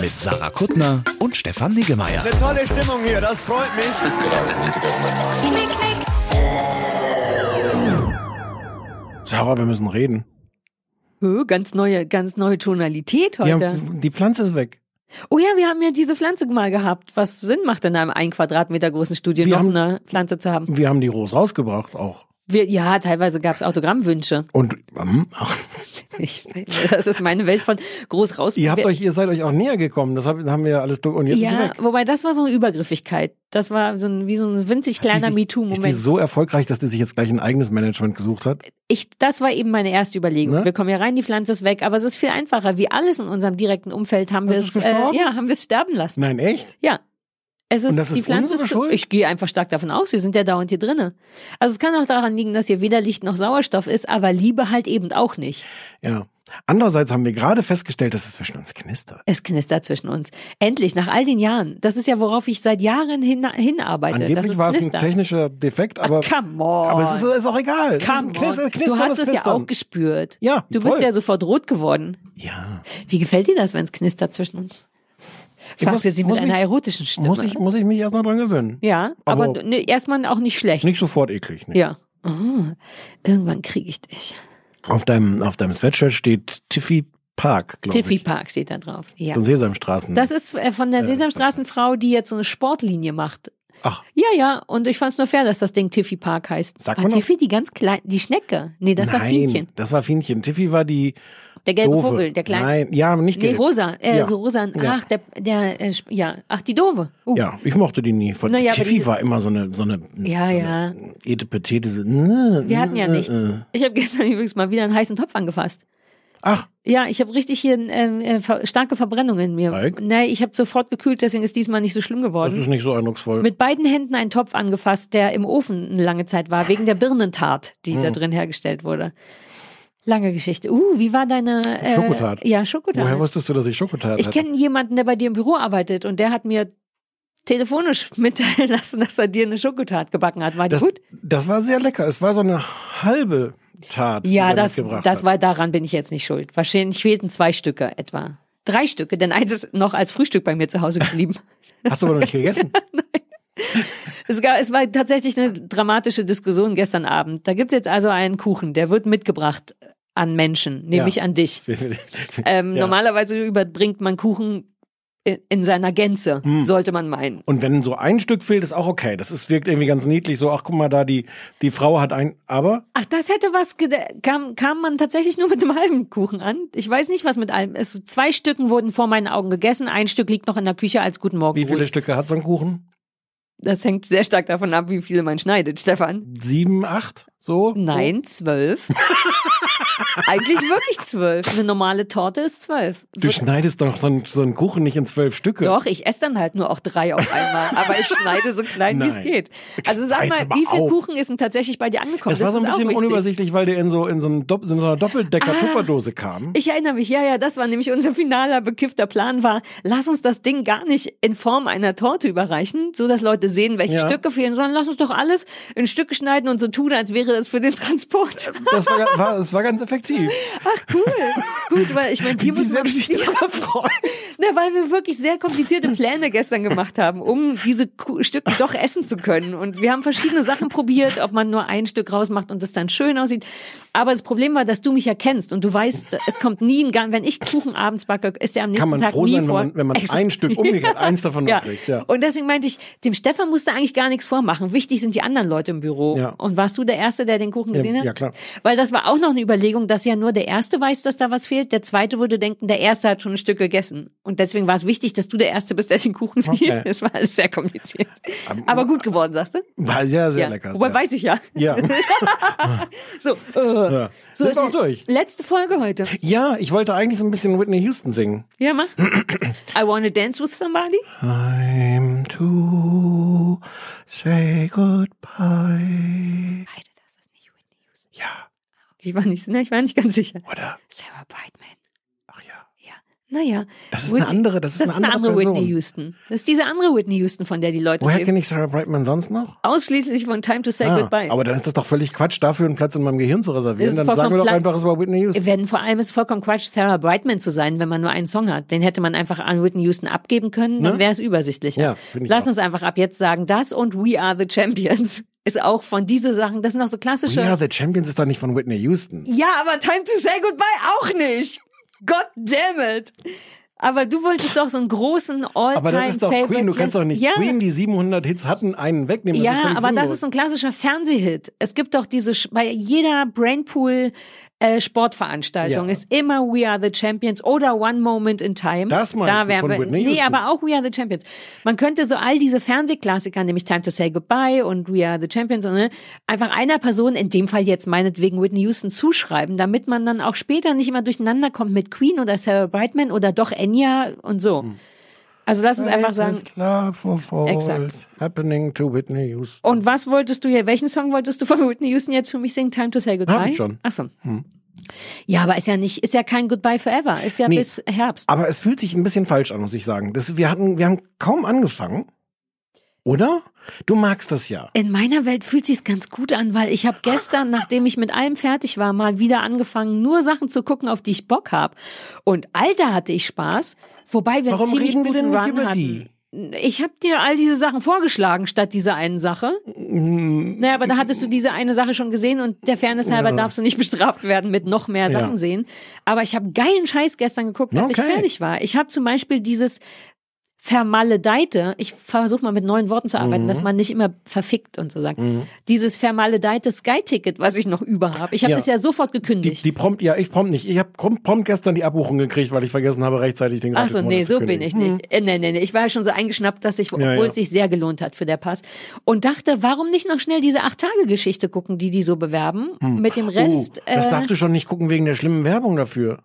Mit Sarah Kuttner und Stefan Niggemeier. Tolle Stimmung hier, das freut mich. Sarah, wir müssen reden. Oh, ganz neue, ganz neue Tonalität Ja, heute. die Pflanze ist weg. Oh ja, wir haben ja diese Pflanze mal gehabt, was Sinn macht in einem ein Quadratmeter großen Studio Wir noch haben- eine Pflanze zu haben. Wir haben die Rose rausgebracht auch. Wir, ja, teilweise gab es Autogrammwünsche. Und ähm, Ich, das ist meine Welt von groß raus. ihr habt euch, ihr seid euch auch näher gekommen. Das hab- haben wir ja alles. Und jetzt ist ja, weg. wobei das war so eine Übergriffigkeit. Das war so ein, wie so ein winzig kleiner Ist die- Ist die MeToo-Moment. so erfolgreich, dass die sich jetzt gleich ein eigenes Management gesucht hat? Ich, das war eben meine erste Überlegung. Ne? Wir kommen ja rein, die Pflanze ist weg, aber es ist viel einfacher. Wie alles in unserem direkten Umfeld haben wir es, ist äh, ja, haben wir es sterben lassen. Nein, echt? Ja. Es ist, Und das die ist Pflanze unsere ist, Schuld? ich gehe einfach stark davon aus, wir sind ja dauernd hier drinnen. Also es kann auch daran liegen, dass hier weder Licht noch Sauerstoff ist, aber Liebe halt eben auch nicht. Ja. Andererseits haben wir gerade festgestellt, dass es zwischen uns knistert. Es knistert zwischen uns. Endlich, nach all den Jahren. Das ist ja, worauf ich seit Jahren hin, hinarbeite. Angeblich es war es ein technischer Defekt, aber, Come on. aber es ist, ist auch egal. Es ist Come Knister, on. Knistern, Du hast es ja auch gespürt. Ja, Du voll. bist ja sofort rot geworden. Ja. Wie gefällt dir das, wenn es knistert zwischen uns? Fragst muss- sie mit einer mich- erotischen Stimme. Muss ich, muss ich mich erst noch dran gewöhnen. ja, aber, Aber- ne, erstmal auch nicht schlecht. Nicht sofort eklig. Ne? Ja. Oh, irgendwann kriege ich dich. Auf deinem, auf deinem Sweatshirt steht Tiffy Park, glaube Tiffy ich. Park steht da drauf. Ja. So Sesamstraßen. Das ist äh, von der Sesamstraßenfrau, die jetzt so eine Sportlinie macht. Ach, Ja, ja, und ich fand's nur fair, dass das Ding Tiffy Park heißt. Sagt war man noch- Tiffy die ganz klein, die Schnecke? Nee, das war nein, Fienchen. das war Fienchen. Tiffy war die Der gelbe doofe. Vogel, der kleine. Nein, ja, nicht Nee, gelb. rosa, äh, Ja. so rosa. Ja. Ach, der, der, äh, ja, ach, die doofe. Uh. Ja, ich mochte die nie. Von Na ja, Tiffy war immer so eine, so eine, Ja, so ja. Etepetete. So, äh, Wir hatten ja äh, nichts. äh. Ich habe gestern übrigens mal wieder einen heißen Topf angefasst. Ach, Ja, ich habe richtig hier ähm, äh, starke Verbrennungen in mir. Alk? Nee, ich habe sofort gekühlt, deswegen ist diesmal nicht so schlimm das geworden. ist nicht so eindrucksvoll. Mit beiden Händen einen Topf angefasst, der im Ofen eine lange Zeit war, wegen der Birnentat, die Hm. da drin hergestellt wurde. Lange Geschichte. Uh, wie war deine äh, Schokotat. Ja, Schokotat. Woher wusstest du, dass ich Schokotat ich kenne jemanden, der bei dir im Büro arbeitet und der hat mir telefonisch mitteilen lassen, dass er dir eine Schokotat gebacken hat. War die das, gut? das war sehr lecker. Es war so eine halbe Tat. Ja, das, das war daran bin ich jetzt nicht schuld. Wahrscheinlich fehlten zwei Stücke etwa. Drei Stücke, denn eins ist noch als Frühstück bei mir zu Hause geblieben. Hast du aber noch nicht gegessen? Es, gab, es war tatsächlich eine dramatische Diskussion gestern Abend. Da gibt's jetzt also einen Kuchen, der wird mitgebracht an Menschen, nämlich Ja. an dich. Ähm, Ja. Normalerweise überbringt man Kuchen in, in seiner Gänze, Hm. sollte man meinen. Und wenn so ein Stück fehlt, ist auch okay. Das ist, wirkt irgendwie ganz niedlich. So, ach guck mal da, die, die Frau hat ein, aber Ach, das hätte was, kam, kam man tatsächlich nur mit dem halben Kuchen an. Ich weiß nicht, was mit allem ist. Zwei Stücken wurden vor meinen Augen gegessen, ein Stück liegt noch in der Küche als Guten Morgen. wie viele. Stücke hat so ein Kuchen? Das hängt sehr stark davon ab, wie viele man schneidet, Stefan. Sieben, acht? So? Nein, zwölf. Eigentlich wirklich zwölf. Eine normale Torte ist zwölf. Du schneidest doch so einen, so einen Kuchen nicht in zwölf Stücke. Doch, ich esse dann halt nur auch drei auf einmal, aber ich schneide so klein, wie es geht. Also sag mal, wie viel auf. Kuchen ist denn tatsächlich bei dir angekommen? Es war so ein bisschen unübersichtlich, weil der in so, in so, einem Dopp- in so einer Doppeldecker-Tupperdose kam. Ich erinnere mich, ja, ja, das war nämlich unser finaler bekiffter Plan war, lass uns das Ding gar nicht in Form einer Torte überreichen, so dass Leute sehen, welche Ja. Stücke fehlen, sondern lass uns doch alles in Stücke schneiden und so tun, als wäre das für den Transport. Das war, war, das war ganz effektiv. Ach cool. Gut, weil ich meine, man du dich darüber freust. Na, weil wir wirklich sehr komplizierte Pläne gestern gemacht haben, um diese Stücke doch essen zu können. Und wir haben verschiedene Sachen probiert, ob man nur ein Stück rausmacht und es dann schön aussieht. Aber das Problem war, dass du mich ja kennst und du weißt, es kommt nie ein Gang. Wenn ich Kuchen abends backe, ist der am nächsten Kann man Tag froh nie sein, wenn vor. man, wenn man ein Stück umgekehrt, eins davon Ja. kriegt. Ja. Und deswegen meinte ich, dem Stefan musste eigentlich gar nichts vormachen. Wichtig sind die anderen Leute im Büro. Ja. Und warst du der Erste, der den Kuchen Ja, gesehen hat? ja, klar. Weil das war auch noch eine Überlegung, dass ja nur der Erste weiß, dass da was fehlt. Der Zweite würde denken, der Erste hat schon ein Stück gegessen. Und deswegen war es wichtig, dass du der Erste bist, der den Kuchen sieht. Okay. Das war alles sehr kompliziert. Aber gut geworden, sagst du? War sehr, sehr ja. lecker. Wobei ja. weiß ich ja. Ja. So, äh, ja. so Sind ist auch durch. letzte Folge heute. Ja, ich wollte eigentlich so ein bisschen Whitney Houston singen. Ja, mach. I wanna dance with somebody. Time to say goodbye. Beide, das ist nicht Whitney Houston. Ja, Ich war nicht, ne, ich war nicht ganz sicher. oder? Sarah Brightman. Ach ja. Ja. Naja. Das ist eine andere- das ist eine andere andere Person. Whitney Houston. Das ist diese andere Whitney Houston, von der die Leute Woher kenne ich Sarah Brightman sonst noch? Ausschließlich von Time to Say Ah, Goodbye. aber dann ist das doch völlig Quatsch, dafür einen Platz in meinem Gehirn zu reservieren. Ist Dann sagen wir doch einfach, es war Whitney Houston. Wenn vor allem ist es vollkommen Quatsch, Sarah Brightman zu sein, wenn man nur einen Song hat. Den hätte man einfach an Whitney Houston abgeben können, dann Ne? wäre es übersichtlicher. Ja, ich Lass auch. uns einfach ab jetzt sagen, das und We Are the Champions ist auch von diese Sachen, das sind auch so klassische. We Are the Champions ist doch nicht von Whitney Houston. Ja, aber Time to Say Goodbye auch nicht. God damn it. Aber du wolltest doch so einen großen All-Time Aber das ist doch Favorite Queen. Du kannst doch nicht ja. Queen, die 700 Hits hatten, einen wegnehmen. Das ist Ja, aber das sinnlos. ist so ein klassischer Fernsehhit. Es gibt doch diese, bei jeder Brainpool äh, Sportveranstaltung Ja. ist immer We Are the Champions oder One Moment in Time. Das meinst da wären von wir, Whitney Nee, aber auch We Are the Champions. Man könnte so all diese Fernsehklassiker, nämlich Time to Say Goodbye und We Are the Champions, und, ne, einfach einer Person, in dem Fall jetzt meinetwegen Whitney Houston, zuschreiben, damit man dann auch später nicht immer durcheinander kommt mit Queen oder Sarah Brightman oder doch Enya und so. Hm. Also lass uns einfach sagen, Exakt. happening to Whitney Houston. Und was wolltest du hier, welchen Song wolltest du von Whitney Houston jetzt für mich singen? Time to say goodbye? Hab ich schon. Hm. Ach so. Ja, aber ist ja nicht, ist ja kein Goodbye forever. Ist ja Nee. bis Herbst. Aber es fühlt sich ein bisschen falsch an, muss ich sagen. Das, wir hatten, wir haben kaum angefangen. Oder? Du magst das ja. In meiner Welt fühlt sich's ganz gut an, weil ich habe gestern, nachdem ich mit allem fertig war, mal wieder angefangen, nur Sachen zu gucken, auf die ich Bock hab. Und Alter hatte ich Spaß, wobei wir Warum einen ziemlich wir guten nicht Run hatten. die? Ich habe dir all diese Sachen vorgeschlagen statt dieser einen Sache. Mm. Naja, aber da hattest du diese eine Sache schon gesehen und der Fairness halber darfst du nicht bestraft werden mit noch mehr Ja. Sachen sehen. Aber ich habe geilen Scheiß gestern geguckt, als ich Okay. fertig war. Ich habe zum Beispiel dieses Vermaledeite, ich versuche mal mit neuen Worten zu arbeiten, Mhm. dass man nicht immer verfickt und so sagt. Dieses vermaledeite Sky-Ticket, was ich noch über habe. Ich habe Ja. das ja sofort Die, gekündigt. die prompt, ja, ich prompt nicht. Ich habe prompt, prompt gestern die Abbuchung gekriegt, weil ich vergessen habe, rechtzeitig den Ach so, nee, zu so bin ich nicht. Äh, Nee, nee, nee. Ich war ja schon so eingeschnappt, dass ich, obwohl Ja, ja. es sich sehr gelohnt hat für der Pass. Und dachte, warum nicht noch schnell diese Acht-Tage-Geschichte gucken, die die so bewerben? Mit dem Rest, Uh, das äh, darfst du schon nicht gucken wegen der schlimmen Werbung dafür.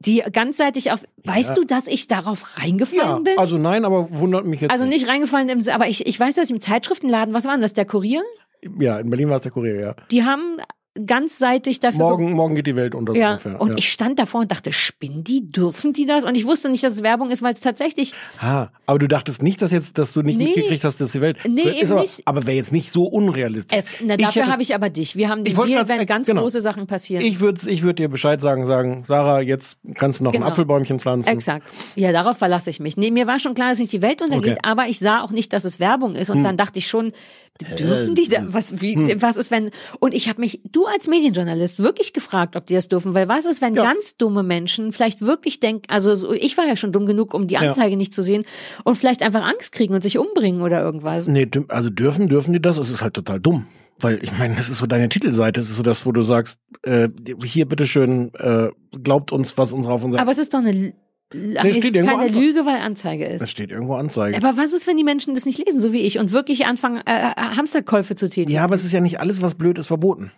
Die ganzseitig auf, weißt du, dass ich darauf reingefallen Ja, bin? also nein, aber wundert mich jetzt Also nicht reingefallen, im, aber ich, ich weiß, dass ich im Zeitschriftenladen, was war denn das, der Kurier? Ja, in Berlin war es der Kurier, ja. Die haben ganzseitig dafür Morgen, morgen geht die Welt unter. so Ja, ungefähr, und ja. ich stand davor und dachte, spinnen die, dürfen die das? Und ich wusste nicht, dass es Werbung ist, weil es tatsächlich, Ha, aber du dachtest nicht, dass jetzt, dass du nicht Nee. mitgekriegt hast, dass die Welt. Nee, ist eben aber, nicht. Aber wäre jetzt nicht so unrealistisch. es, na, dafür habe ich aber dich. Wir haben den Deal, wenn ganz genau. große Sachen passieren. Ich würde ich würd dir Bescheid sagen, sagen, Sarah, jetzt kannst du noch Genau. ein Apfelbäumchen pflanzen. Exakt. Ja, darauf verlasse ich mich. Nee, mir war schon klar, dass nicht die Welt untergeht, Okay. Hm. aber ich sah auch nicht, dass es Werbung ist. Und dann dachte ich schon, dürfen die da, was, wie, Hm. was ist, wenn, und ich habe mich, du als Medienjournalist, wirklich gefragt, ob die das dürfen, weil was ist, wenn Ja. ganz dumme Menschen vielleicht wirklich denken, also so, ich war ja schon dumm genug, um die Anzeige nicht zu sehen und vielleicht einfach Angst kriegen und sich umbringen oder irgendwas. Nee, also dürfen, dürfen die das? Es ist halt total dumm. Weil ich meine, das ist so deine Titelseite, das ist so das, wo du sagst, äh, hier bitteschön, äh, glaubt uns, was unsere auf unserer. Aber es ist doch eine, Ach, nee, steht es ist irgendwo keine einfach. Lüge, weil Anzeige Das ist. steht irgendwo Anzeige. Aber was ist, wenn die Menschen das nicht lesen, so wie ich, und wirklich anfangen, äh, äh, Hamsterkäufe zu tätigen? ja, aber es ist ja nicht alles, was blöd ist, verboten.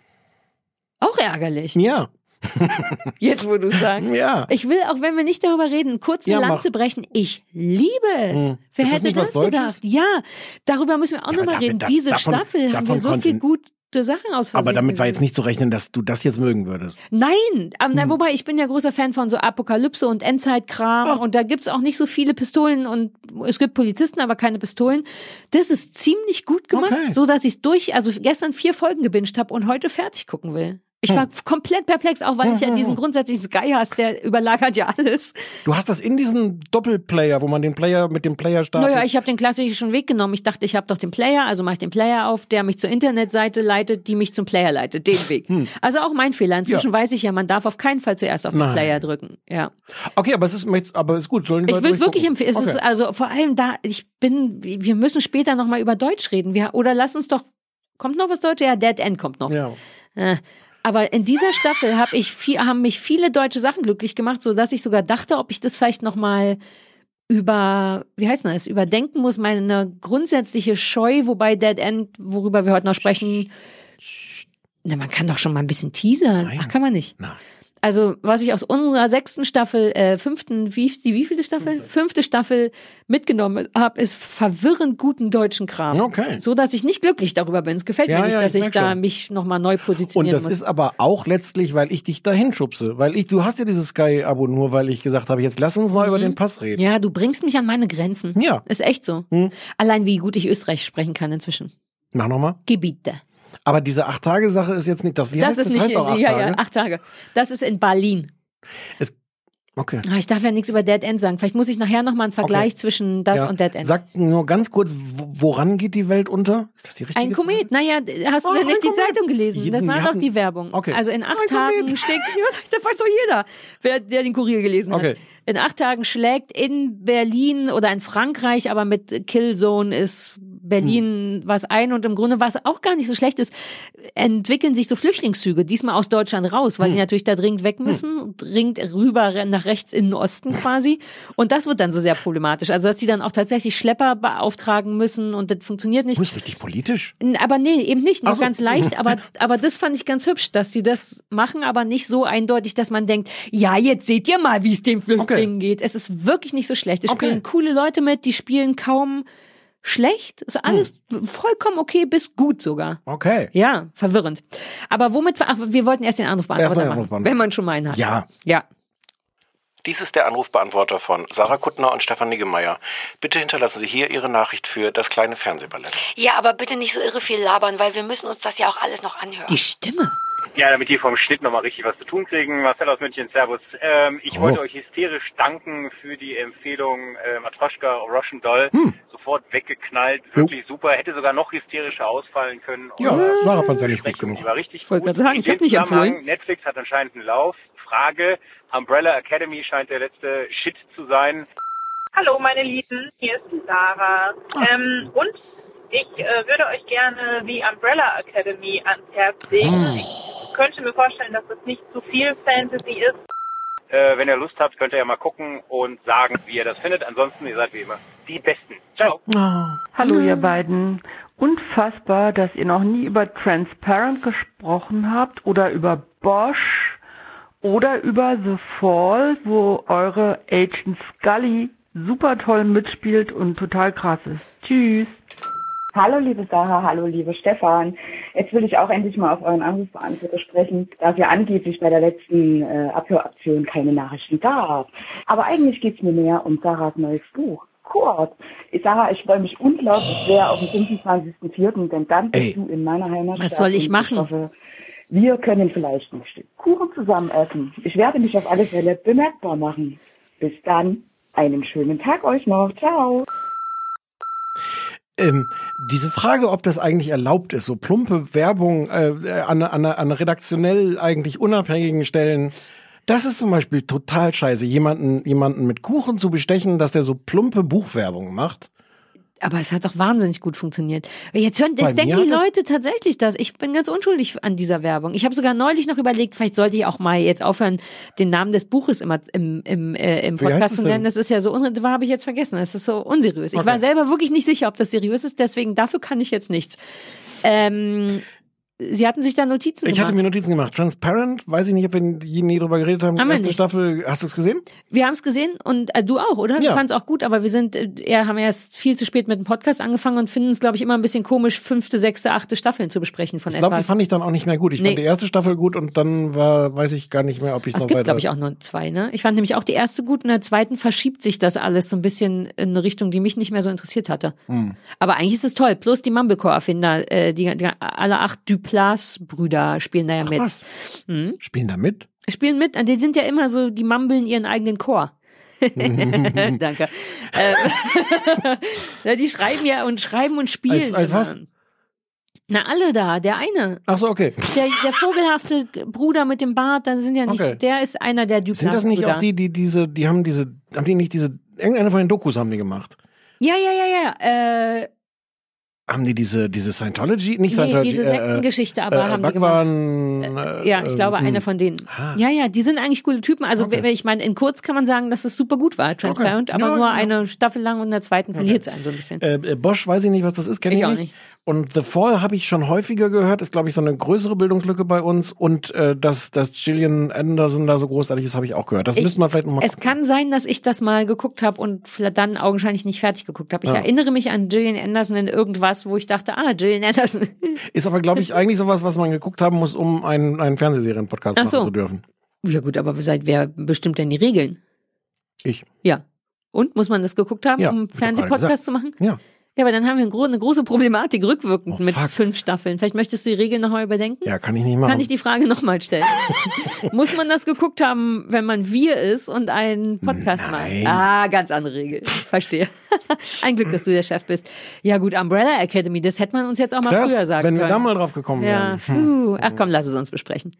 Auch ärgerlich. Ja, Jetzt, wo du sagst. ja. Ich will, auch wenn wir nicht darüber reden, kurz eine Ja. Lanze brechen. Ich liebe es. Hm. Wer Ist das hätte das Deutsches? gedacht? Ja, darüber müssen wir auch Ja, nochmal reden. da- Diese davon- Staffel haben davon wir so viel gute Sachen aus Aber damit war jetzt nicht zu rechnen, dass du das jetzt mögen würdest. Nein, aber, Hm. wobei ich bin ja großer Fan von so Apokalypse und Endzeitkram und da gibt's auch nicht so viele Pistolen und es gibt Polizisten, aber keine Pistolen. Das ist ziemlich gut gemacht, Okay. so dass ich durch, also gestern vier Folgen gebinged habe und heute fertig gucken will. Ich Hm. war komplett perplex, auch weil ich ja diesen grundsätzlichen Sky hast, der überlagert ja alles. Du hast das in diesem Doppelplayer, wo man den Player mit dem Player startet. Naja, ich habe den klassischen Weg genommen. Ich dachte, ich habe doch den Player, also mache ich den Player auf, der mich zur Internetseite leitet, die mich zum Player leitet. Den Weg. Also auch mein Fehler. Inzwischen Hm. Ja. weiß ich ja, man darf auf keinen Fall zuerst auf den Nein. Player drücken. Ja. okay, aber es ist, aber es ist gut. Sollen die Ich würde wirklich empfehlen, es okay. also vor allem da, ich bin, wir müssen später nochmal über Deutsch reden. Wir, oder lass uns doch, kommt noch was Deutsches? Ja, Dead End kommt noch. ja. Äh, Aber in dieser Staffel hab ich viel, haben mich viele deutsche Sachen glücklich gemacht, so dass ich sogar dachte, ob ich das vielleicht noch mal über, wie heißt das, überdenken muss, meine grundsätzliche Scheu, wobei Dead End, worüber wir heute noch sprechen, na, man kann doch schon mal ein bisschen teasern. Nein. Ach, kann man nicht. Nein. Also, was ich aus unserer sechsten Staffel, äh, fünften, wie, die wievielte Staffel? Fünfte Staffel mitgenommen habe, ist verwirrend guten deutschen Kram. Okay. So, dass ich nicht glücklich darüber bin. Es gefällt Ja, mir nicht, ja, dass ich ich, da schon. mich nochmal neu Und positionieren das muss. ist aber auch letztlich, weil ich dich dahin schubse. Weil ich, du hast ja dieses Sky-Abo nur, weil ich gesagt habe, jetzt lass uns mal über den Pass reden. Mhm. ja, du bringst mich an meine Grenzen. Ja. Ist echt so. Hm. Allein wie gut ich Österreich sprechen kann inzwischen. Mach nochmal. Gebiete. Aber diese Acht-Tage-Sache ist jetzt nicht das. Wie das heißt ist das? nicht, heißt doch acht ja, Tage. ja, acht Tage. Das ist in Berlin. Okay. Ah, Ich darf ja nichts über Dead End sagen. Vielleicht muss ich nachher nochmal einen Vergleich Okay. zwischen das Ja. und Dead End. Sag nur ganz kurz, wo- woran geht die Welt unter? Ist das die richtige Ein Komet, naja, hast du denn ein nicht die Komet. Zeitung gelesen? Jeden- Das war doch die Werbung. Okay. Also in acht Ein Tagen Komet. schlägt, ja, das weiß doch jeder, wer, der den Kurier gelesen Okay. hat. In acht Tagen schlägt in Berlin oder in Frankreich, aber mit Killzone ist Berlin Hm. was ein und im Grunde, was auch gar nicht so schlecht ist, entwickeln sich so Flüchtlingszüge, diesmal aus Deutschland raus, Hm. weil die natürlich da dringend weg müssen, dringend rüber nach rechts in den Osten quasi. Und das wird dann so sehr problematisch. Also, dass die dann auch tatsächlich Schlepper beauftragen müssen und das funktioniert nicht. Du bist richtig politisch. Aber nee, eben nicht, nur so. ganz leicht. Aber, aber das fand ich ganz hübsch, dass sie das machen, aber nicht so eindeutig, dass man denkt, ja, jetzt seht ihr mal, wie es den Flüchtlingen geht. Es ist wirklich nicht so schlecht. Es Okay. spielen coole Leute mit, die spielen kaum schlecht. Also alles vollkommen okay bis gut sogar. Okay. Ja, verwirrend. Aber womit, wir- ach, wir wollten erst den Anrufbeantworter machen, Anrufbeantworter. wenn man schon mal einen hat. Ja. Ja. Dies ist der Anrufbeantworter von Sarah Kuttner und Stefan Niggemeier. Bitte hinterlassen Sie hier Ihre Nachricht für das kleine Fernsehballett. Ja, aber bitte nicht so irre viel labern, weil wir müssen uns das ja auch alles noch anhören. Die Stimme. Ja, damit die vom Schnitt nochmal richtig was zu tun kriegen. Marcel aus München, Servus. Ähm, ich Oh. wollte euch hysterisch danken für die Empfehlung äh, Matroschka Russian Doll. Hm. Sofort weggeknallt, wirklich super. Hätte sogar noch hysterischer ausfallen können. Ja, Sarah fand's ja die nicht gut genug. Die war richtig Ich wollte gut. gerade sagen, ich hab dem nicht Zusammenhang, empfohlen. Netflix hat anscheinend einen Lauf. Frage, Umbrella Academy scheint der letzte Shit zu sein. Hallo meine Lieben, hier ist die Sarah. Ähm, und ich äh, würde euch gerne die Umbrella Academy ans Herz legen. Ich könnte mir vorstellen, dass das nicht zu viel Fantasy ist. Äh, wenn ihr Lust habt, könnt ihr ja mal gucken und sagen, wie ihr das findet. Ansonsten, ihr seid wie immer die Besten. Ciao. Hallo ihr beiden. Unfassbar, dass ihr noch nie über Transparent gesprochen habt oder über Bosch oder über The Fall, wo eure Agent Scully super toll mitspielt und total krass ist. Tschüss. Hallo liebe Sarah, hallo liebe Stefan. Jetzt will ich auch endlich mal auf euren Anrufbeantworter sprechen, da es ja angeblich bei der letzten äh, Abhöraktion keine Nachrichten gab. Aber eigentlich geht's mir mehr um Sarahs neues Buch. Kurt. Ich, Sarah, ich freue mich unglaublich sehr auf den 25.04., denn dann bist Ey. du in meiner Heimatstadt. Was soll ich machen? hoffe, wir können vielleicht ein Stück Kuchen zusammen essen. Ich werde mich auf alle Fälle bemerkbar machen. Bis dann. Einen schönen Tag euch noch. Ciao. Ähm, diese Frage, ob das eigentlich erlaubt ist, so plumpe Werbung äh, an, an, an redaktionell eigentlich unabhängigen Stellen, das ist zum Beispiel total scheiße, jemanden, jemanden mit Kuchen zu bestechen, dass der so plumpe Buchwerbung macht. Aber es hat doch wahnsinnig gut funktioniert. Jetzt hören, jetzt denken die Leute tatsächlich das. Ich bin ganz unschuldig an dieser Werbung. Ich habe sogar neulich noch überlegt, vielleicht sollte ich auch mal jetzt aufhören, den Namen des Buches immer im, im, äh, im Podcast zu nennen. Das ist ja so, das habe ich jetzt vergessen. Das ist so unseriös. Ich Okay. war selber wirklich nicht sicher, ob das seriös ist, deswegen dafür kann ich jetzt nichts. Ähm, Sie hatten sich da Notizen Ich gemacht. hatte mir Notizen gemacht. Transparent, weiß ich nicht, ob wir nie drüber geredet haben. Haben wir Erste nicht. Staffel, hast du es gesehen? Wir haben es gesehen und äh, du auch, oder? Wir Ja. fanden es auch gut, aber wir sind, äh, haben erst viel zu spät mit dem Podcast angefangen und finden es, glaube ich, immer ein bisschen komisch, fünfte, sechste, achte Staffeln zu besprechen von Ich glaube, die etwas. fand ich dann auch nicht mehr gut. Ich Nee. fand die erste Staffel gut und dann war, weiß ich gar nicht mehr, ob ich es Es noch gibt, weiter. glaube ich, auch nur zwei, ne? Ich fand nämlich auch die erste gut und in der zweiten verschiebt sich das alles so ein bisschen in eine Richtung, die mich nicht mehr so interessiert hatte. Hm. Aber eigentlich ist es toll. Plus die Mumblecore-Erfinder, äh, die, die, alle acht Duplass-Brüder spielen da ja mit. was? Mhm. Spielen da mit? Spielen mit. Die sind ja immer so, die mumbeln ihren eigenen Chor. Danke. Äh, die schreiben ja und schreiben und spielen. Als- als was? Na, alle da. Der eine. Ach so, okay. Der, der vogelhafte Bruder mit dem Bart, da sind ja nicht, Okay. der ist einer der Duplass. Sind das nicht auch die, die diese, die haben diese, haben die nicht diese, irgendeine von den Dokus haben die gemacht? Ja, ja, ja, ja. Äh, haben die diese, diese Scientology, nicht Nee, Scientology, diese äh, Sektengeschichte, aber äh, haben die Bhagwan, Äh, ja, ich glaube, ähm, eine von denen. Ja, ja, die sind eigentlich coole Typen. Also, Okay. ich meine, in kurz kann man sagen, dass es super gut war, Transparent, Okay. aber Ja, nur ja. eine Staffel lang und in der zweiten verliert es einen so ein bisschen. Äh, äh, Bosch, weiß ich nicht, was das ist, kenne Ich ich, auch nicht. nicht. Und The Fall habe ich schon häufiger gehört, ist, glaube ich, so eine größere Bildungslücke bei uns. Und äh, dass, dass Gillian Anderson da so großartig ist, habe ich auch gehört. Das Ich- müsste man vielleicht nochmal Es kann sein, dass ich das mal geguckt habe und dann augenscheinlich nicht fertig geguckt habe. Ich Ja. erinnere mich an Gillian Anderson in irgendwas, wo ich dachte, ah, Gillian Anderson. Ist aber, glaube ich, eigentlich sowas, was man geguckt haben muss, um einen, einen Fernsehserien-Podcast Ach machen so. zu dürfen. ja gut, aber seit wer bestimmt denn die Regeln? Ich. Ja. Und muss man das geguckt haben, Ja, um Fernsehpodcast zu machen? Ja. Ja, aber dann haben wir eine, gro eine große Problematik rückwirkend Oh, mit fuck. fünf Staffeln. Vielleicht möchtest du die Regeln nochmal überdenken? Ja, kann ich nicht machen. Kann ich die Frage nochmal stellen? Muss man das geguckt haben, wenn man wir ist und einen Podcast Nein. macht? Ah, ganz andere Regel. Verstehe. Ein Glück, dass du der Chef bist. Ja gut, Umbrella Academy, das hätte man uns jetzt auch mal das, früher sagen wenn wir können. da mal drauf gekommen ja, wären. Hm. puh. Ach komm, lass es uns besprechen.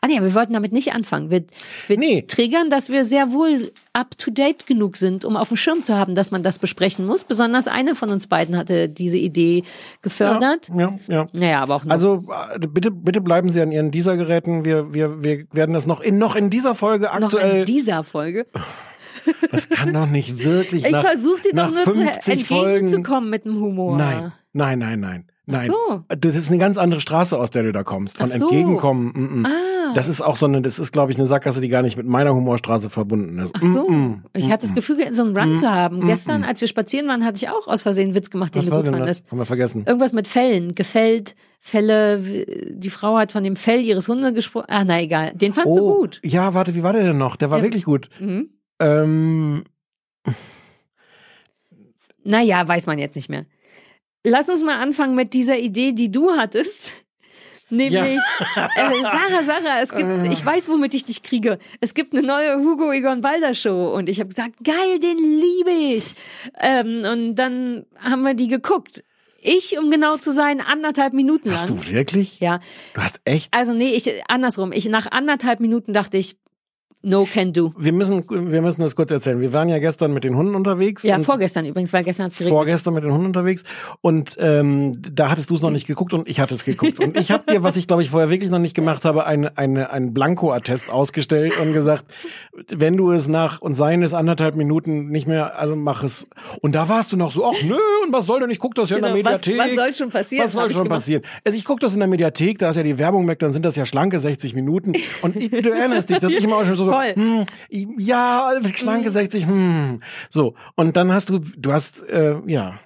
Ah nee, wir wollten damit nicht anfangen. Wir, wir Nee. triggern, dass wir sehr wohl up-to-date genug sind, um auf dem Schirm zu haben, dass man das besprechen muss. Besonders eine von uns beiden hatte diese Idee gefördert. Ja, ja. Naja, aber auch nur. Also äh, bitte, bitte bleiben Sie an Ihren dieser Geräten. Wir, wir, wir werden das noch in noch in dieser Folge noch aktuell. in dieser Folge. das kann doch nicht wirklich. Ich nach, versuche dir doch nur zu 50 Folgen. entgegenzukommen mit dem Humor. Nein, nein, nein, nein. Nein, so. das ist eine ganz andere Straße, aus der du da kommst. Von Ach so. entgegenkommen. Mm -mm. Ah. Das ist auch so eine, das ist, glaube ich, eine Sackgasse, die gar nicht mit meiner Humorstraße verbunden ist. Ach so. Mm -mm. Ich hatte das Gefühl, so einen Run zu haben. Gestern, als wir spazieren waren, hatte ich auch aus Versehen Witz gemacht, den Was du gut fandest. Haben wir vergessen. Irgendwas mit Fällen, gefällt, Fälle, die Frau hat von dem Fell ihres Hundes gesprochen. Ah, na egal. Den fandst du gut. Ja, warte, wie war der denn noch? Der war Ja. wirklich gut. Mhm. Ähm, Naja, weiß man jetzt nicht mehr. Lass uns mal anfangen mit dieser Idee, die du hattest. Nämlich, äh, Sarah, Sarah, es gibt, ich weiß, womit ich dich kriege. Es gibt eine neue Hugo Egon Balder Show und ich habe gesagt, geil, den liebe ich. Ähm, und dann haben wir die geguckt. Ich, um genau zu sein, anderthalb Minuten lang. hast du wirklich? Ja. Du hast echt? Also nee, ich andersrum. Ich nach anderthalb Minuten dachte ich, no can do. Wir müssen, wir müssen das kurz erzählen. Wir waren ja gestern mit den Hunden unterwegs. Ja, vorgestern übrigens, weil gestern hat's geregnet. vorgestern mit den Hunden unterwegs und ähm, da hattest du es noch nicht geguckt und ich hatte es geguckt und ich habe dir, was ich glaube ich vorher wirklich noch nicht gemacht habe, eine eine einen Blanko-Attest ausgestellt und gesagt, wenn du es nach und seien es anderthalb Minuten nicht mehr, also mach es. Und da warst du noch so, ach nö, und was soll denn? Ich guck das ja in Genau, der was- Mediathek. was soll schon passieren, Was soll schon passieren? Also ich guck das in der Mediathek, da ist ja die Werbung weg, dann sind das ja schlanke 60 Minuten und ich, du erinnerst dich, dass ich immer auch schon so, Voll. hm, ja, schlanke 60, hm. So, und dann hast du, du hast, äh, ja.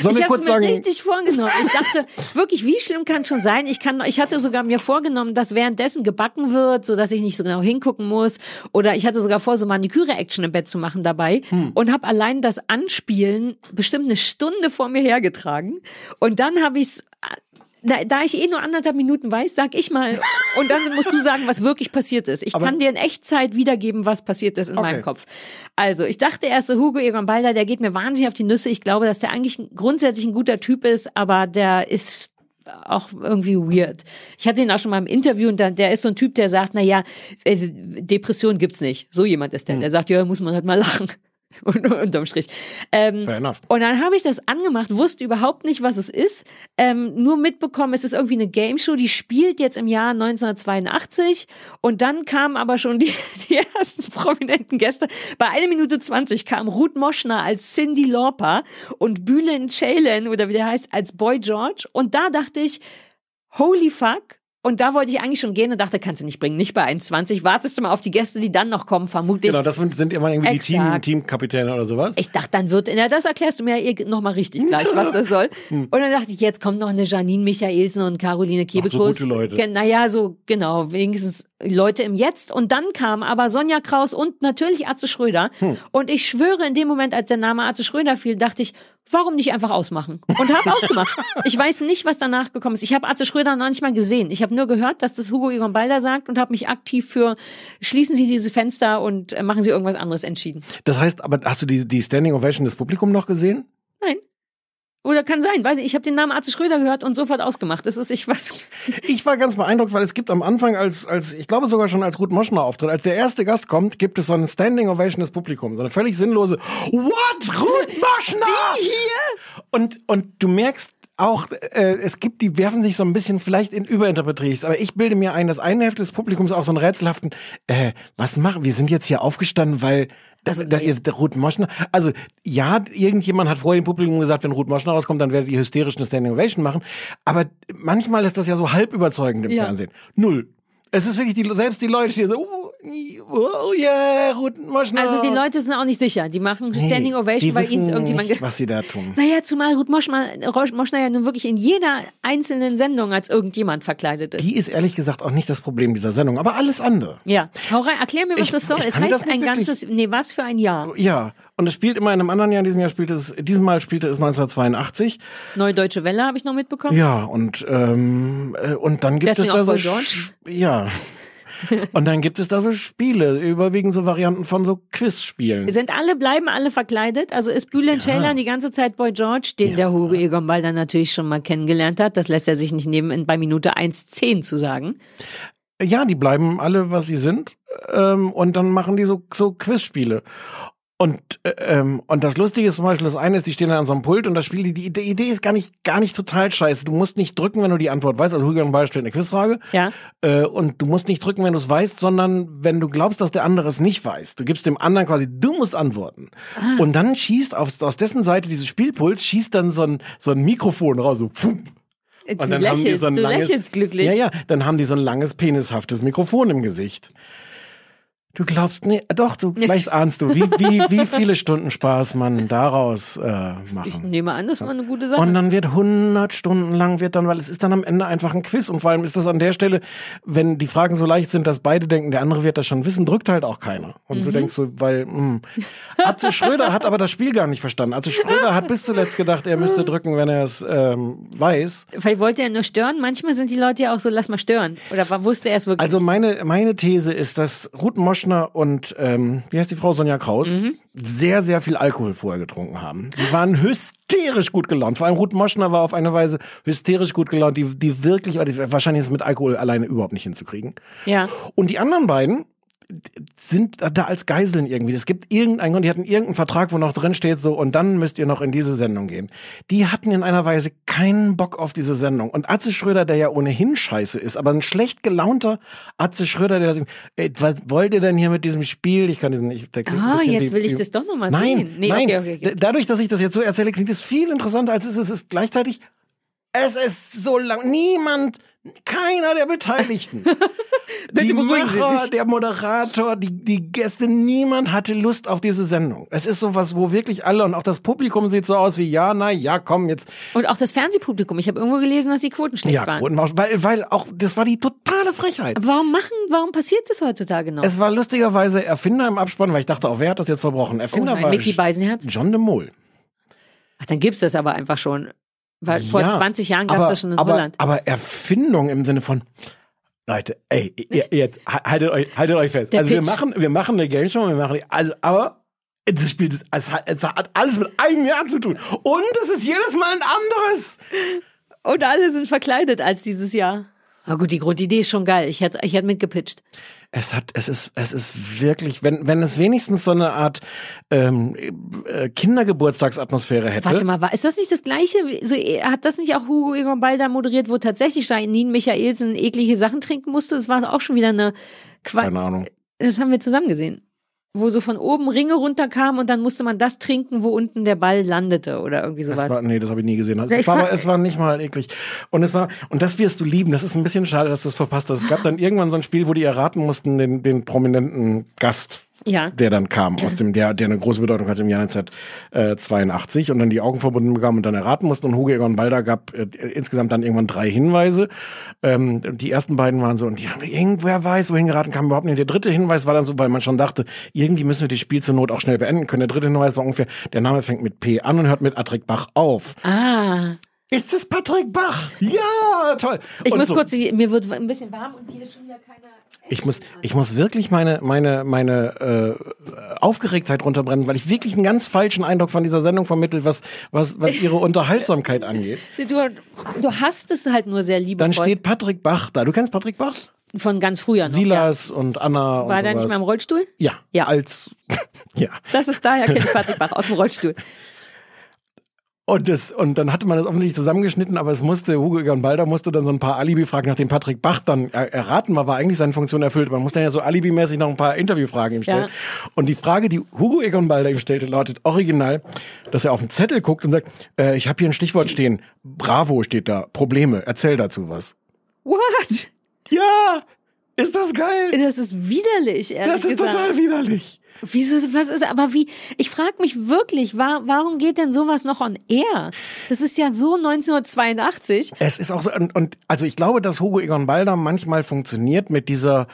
Sollen ich habe mir sagen, richtig vorgenommen. Ich dachte, wirklich, wie schlimm kann es schon sein? Ich kann, ich hatte sogar mir vorgenommen, dass währenddessen gebacken wird, so dass ich nicht so genau hingucken muss. Oder ich hatte sogar vor, so Maniküre-Action im Bett zu machen dabei Hm. und habe allein das Anspielen bestimmt eine Stunde vor mir hergetragen. Und dann habe ich's da, da ich eh nur anderthalb Minuten weiß, sag ich mal. Und dann musst du sagen, was wirklich passiert ist. Ich Aber- kann dir in Echtzeit wiedergeben, was passiert ist in Okay. meinem Kopf. Also, ich dachte erst so, Hugo Egon Balder, der geht mir wahnsinnig auf die Nüsse. Ich glaube, dass der eigentlich grundsätzlich ein guter Typ ist, aber der ist auch irgendwie weird. Ich hatte ihn auch schon mal im Interview und dann, der ist so ein Typ, der sagt, na ja, äh, Depression gibt's nicht. So jemand ist der. Der sagt, ja, muss man halt mal lachen. Und, unterm Strich. Ähm, Fair enough. und dann habe ich das angemacht, wusste überhaupt nicht, was es ist, ähm, nur mitbekommen, es ist irgendwie eine Game Show, die spielt jetzt im Jahr 1982 und dann kamen aber schon die, die ersten prominenten Gäste. Bei 1 Minute 20 kam Ruth Moschner als Cindy Lauper und Bülent Ceylan oder wie der heißt als Boy George und da dachte ich, holy fuck. Und da wollte ich eigentlich schon gehen und dachte, kannst du nicht bringen, nicht bei 1,20. Wartest du mal auf die Gäste, die dann noch kommen, vermutlich. genau, das sind immer irgendwie die Team, Exakt. Teamkapitäne oder sowas. Ich dachte, dann wird, na, das erklärst du mir ja eh noch mal richtig gleich, was das soll. Hm. Und dann dachte ich, jetzt kommt noch eine Janine Michaelsen und Caroline Kebekus. gute Leute. Naja, so, genau, wenigstens Leute im Jetzt. Und dann kam aber Sonja Kraus und natürlich Atze Schröder. Hm. Und ich schwöre, in dem Moment, als der Name Atze Schröder fiel, dachte ich, warum nicht einfach ausmachen? Und habe ausgemacht. Ich weiß nicht, was danach gekommen ist. Ich habe Atze Schröder noch nicht mal gesehen. Ich habe nur gehört, dass das Hugo Egon Balder sagt und habe mich aktiv für schließen Sie diese Fenster und äh, machen Sie irgendwas anderes entschieden. Das heißt, aber hast du die, die Standing Ovation des Publikums noch gesehen? Nein. Oder kann sein, weiß ich. Ich habe den Namen Atze Schröder gehört und sofort ausgemacht. Das ist, ich was. Ich war ganz beeindruckt, weil es gibt am Anfang als, als ich glaube sogar schon als Ruth Moschner auftritt, als der erste Gast kommt, gibt es so eine Standing Ovation des Publikums, so eine völlig sinnlose What Ruth Moschner Die hier? und und du merkst auch, äh, es gibt, die werfen sich so ein bisschen vielleicht in Überinterpretries, aber ich bilde mir ein, dass eine Hälfte des Publikums auch so einen rätselhaften, äh, was machen, wir sind jetzt hier aufgestanden, weil das, Also, da, der Ruth Moschner, also ja, irgendjemand hat vorher im Publikum gesagt, wenn Ruth Moschner rauskommt, dann werdet ihr hysterisch eine Standing Ovation machen, aber manchmal ist das ja so halb überzeugend im Ja. Fernsehen. Null. Es ist wirklich die, selbst die Leute, die so, oh, yeah, Ruth Moschner. Also die Leute sind auch nicht sicher. Die machen Nee, Standing Ovation, weil ihnen irgendjemand nicht, was sie da tun. Naja, zumal Ruth Moschner, Moschner ja nun wirklich in jeder einzelnen Sendung als irgendjemand verkleidet ist. Die ist ehrlich gesagt auch nicht das Problem dieser Sendung, aber alles andere. ja, hau rein, erklär mir, was Ich- das soll. Es das heißt ein wirklich- ganzes, nee, was für ein Jahr? Ja, und es spielt immer in einem anderen Jahr, in diesem Jahr spielt es, diesmal spielte es 1982. Neue Deutsche Welle habe ich noch mitbekommen. Ja, und, ähm, äh, und dann gibt Deswegen es da so, ja. Und dann gibt es da so Spiele, überwiegend so Varianten von so Quizspielen. Sind alle, bleiben alle verkleidet? Also ist Bülent Ceylan die ganze Zeit Boy George, den der Hugo Egon Balder natürlich schon mal kennengelernt hat. Das lässt er sich nicht nehmen, bei Minute 1,10 zu sagen. Ja, die bleiben alle, was sie sind, ähm, und dann machen die so, so Quizspiele. Und, äh, ähm, und das Lustige ist zum Beispiel, das eine ist, die stehen da an so einem Pult und das Spiel, die, die Idee ist gar nicht, gar nicht total scheiße. Du musst nicht drücken, wenn du die Antwort weißt. Also Hugo Ball stellt eine Quizfrage. Ja. Äh, und du musst nicht drücken, wenn du es weißt, sondern wenn du glaubst, dass der andere es nicht weiß. Du gibst dem anderen quasi, du musst antworten. Ah. Und dann schießt auf, aus dessen Seite dieses Spielpuls, schießt dann so ein, so ein Mikrofon raus, so, pfum. Du Und dann haben die lächelst, so ein du langes, lächelst glücklich. Ja, ja, dann haben die so ein langes, penishaftes Mikrofon im Gesicht. Du glaubst, nee, doch, du, vielleicht ahnst du, wie, wie, wie viele Stunden Spaß man daraus äh, Ich machen. nehme an, das war eine gute Sache. Und dann wird 100 Stunden lang wird dann, weil es ist dann am Ende einfach ein Quiz und vor allem ist das an der Stelle, wenn die Fragen so leicht sind, dass beide denken, der andere wird das schon wissen, drückt halt auch keiner. Und du Mhm. denkst so, weil, mh. Atze Schröder hat aber das Spiel gar nicht verstanden. Atze Schröder hat bis zuletzt gedacht, er müsste drücken, wenn er es ähm, weiß. Vielleicht wollte er nur stören. Manchmal sind die Leute ja auch so, lass mal stören. Oder wusste er es wirklich? Also meine, meine These ist, dass Ruth Moschner und, ähm, wie heißt die Frau, Sonja Kraus, sehr, sehr viel Alkohol vorher getrunken haben. Die waren hysterisch gut gelaunt. Vor allem Ruth Moschner war auf eine Weise hysterisch gut gelaunt, die, die wirklich, wahrscheinlich ist es mit Alkohol alleine überhaupt nicht hinzukriegen. ja. Und die anderen beiden sind da als Geiseln irgendwie. Es gibt irgendeinen Grund, die hatten irgendeinen Vertrag, wo noch drin steht so, und dann müsst ihr noch in diese Sendung gehen. Die hatten in einer Weise keinen Bock auf diese Sendung. Und Atze Schröder, der ja ohnehin scheiße ist, aber ein schlecht gelaunter Atze Schröder, der das, ey, was wollt ihr denn hier mit diesem Spiel? Ich kann diesen, ich, der Ah, jetzt wie- will ich das doch noch mal nein, sehen. Nee, nein. okay, okay, okay. Dadurch, dass ich das jetzt so erzähle, klingt es viel interessanter, als es ist. Es ist gleichzeitig, es ist so lang, niemand, keiner der Beteiligten. Die Macher, der Moderator, die, die Gäste, niemand hatte Lust auf diese Sendung. Es ist sowas, wo wirklich alle und auch das Publikum sieht so aus wie, ja, na, ja, komm, jetzt. Und auch das Fernsehpublikum. Ich habe irgendwo gelesen, dass die Quoten schlecht Ja, waren. Quoten war- weil, weil auch, das war die totale Frechheit. Aber warum machen, warum passiert das heutzutage noch? Es war lustigerweise Erfinder im Abspann, weil ich dachte auch, wer hat das jetzt verbrochen? oh Erfinder nein, war Micky J- Beisenherz? John de Mol. Ach, dann gibt's das aber einfach schon. Weil vor Ja, 20 Jahren gab's aber, das schon in aber, Holland. Aber Erfindung im Sinne von, Leute, ey, ihr, jetzt haltet euch, haltet euch fest. Der also wir Pitch. machen, wir machen eine Game Show, wir machen, also, aber das Spiel, das, es, hat, es hat alles mit einem Jahr zu tun. Und es ist jedes Mal ein anderes. Und alle sind verkleidet als dieses Jahr. Na gut, die Grundidee ist schon geil. Ich hätte, ich hätte mitgepitcht. Es hat, es ist, es ist wirklich, wenn, wenn es wenigstens so eine Art ähm, äh, Kindergeburtstagsatmosphäre hätte. Warte mal, war, ist das nicht das Gleiche? So, äh, hat das nicht auch Hugo Egon Balder moderiert, wo tatsächlich Janine Michaelsen eklige Sachen trinken musste? Das war auch schon wieder eine Qua Keine Ahnung. Das haben wir zusammen gesehen. Wo so von oben Ringe runterkamen und dann musste man das trinken, wo unten der Ball landete oder irgendwie sowas. Das war, nee, das habe ich nie gesehen. Es war, aber, es war nicht mal eklig. Und es war, und das wirst du lieben. Das ist ein bisschen schade, dass du es verpasst hast. Es gab dann irgendwann so ein Spiel, wo die erraten mussten, den, den prominenten Gast. Ja. Der dann kam, aus dem, der, der eine große Bedeutung hatte im Jahr 1982 und dann die Augen verbunden bekam und dann erraten mussten. Und Hugo Egon Balder gab äh, insgesamt dann irgendwann drei Hinweise. Ähm, die ersten beiden waren so, und die haben irgendwer weiß, wohin geraten, kam überhaupt nicht. Der dritte Hinweis war dann so, weil man schon dachte, irgendwie müssen wir das Spiel zur Not auch schnell beenden können. Der dritte Hinweis war ungefähr, der Name fängt mit P an und hört mit Atrik Bach auf. Ah. Ist es Patrick Bach? Ja, toll. Ich Und muss so. kurz, mir wird ein bisschen warm und hier ist schon wieder keiner. Ich muss, ich muss wirklich meine, meine, meine äh, Aufgeregtheit runterbrennen, weil ich wirklich einen ganz falschen Eindruck von dieser Sendung vermittelt, was, was, was ihre Unterhaltsamkeit angeht. Du, du hast es halt nur sehr liebevoll. Dann steht Patrick Bach da. Du kennst Patrick Bach? Von ganz früher noch. Silas und Anna. Ja. War und der nicht sowas. mal im Rollstuhl? Ja. Ja. Als, ja. Das ist daher kenne ich Patrick Bach aus dem Rollstuhl. Und, das, und dann hatte man das offensichtlich zusammengeschnitten, aber es musste, Hugo Egon Balder musste dann so ein paar Alibi-Fragen, nachdem Patrick Bach dann er- erraten war, war eigentlich seine Funktion erfüllt. Man musste dann ja so alibimäßig noch ein paar Interviewfragen ihm stellen. Ja. Und die Frage, die Hugo Egon Balder ihm stellte, lautet original, dass er auf den Zettel guckt und sagt, äh, ich habe hier ein Stichwort stehen, Bravo steht da, Probleme, erzähl dazu was. What? Ja, ist das geil? Das ist widerlich, ehrlich Das ist gesagt. total widerlich. Wieso, was ist, aber wie, ich frage mich wirklich, wa- warum geht denn sowas noch on air? Das ist ja so 1982. Es ist auch so, und, und also ich glaube, dass Hugo Egon Balder manchmal funktioniert mit dieser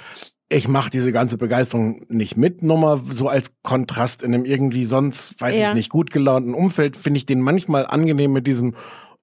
ich mache diese ganze Begeisterung nicht mit Nummer so als Kontrast in einem irgendwie sonst weiß Ja. ich nicht gut gelaunten Umfeld finde ich den manchmal angenehm mit diesem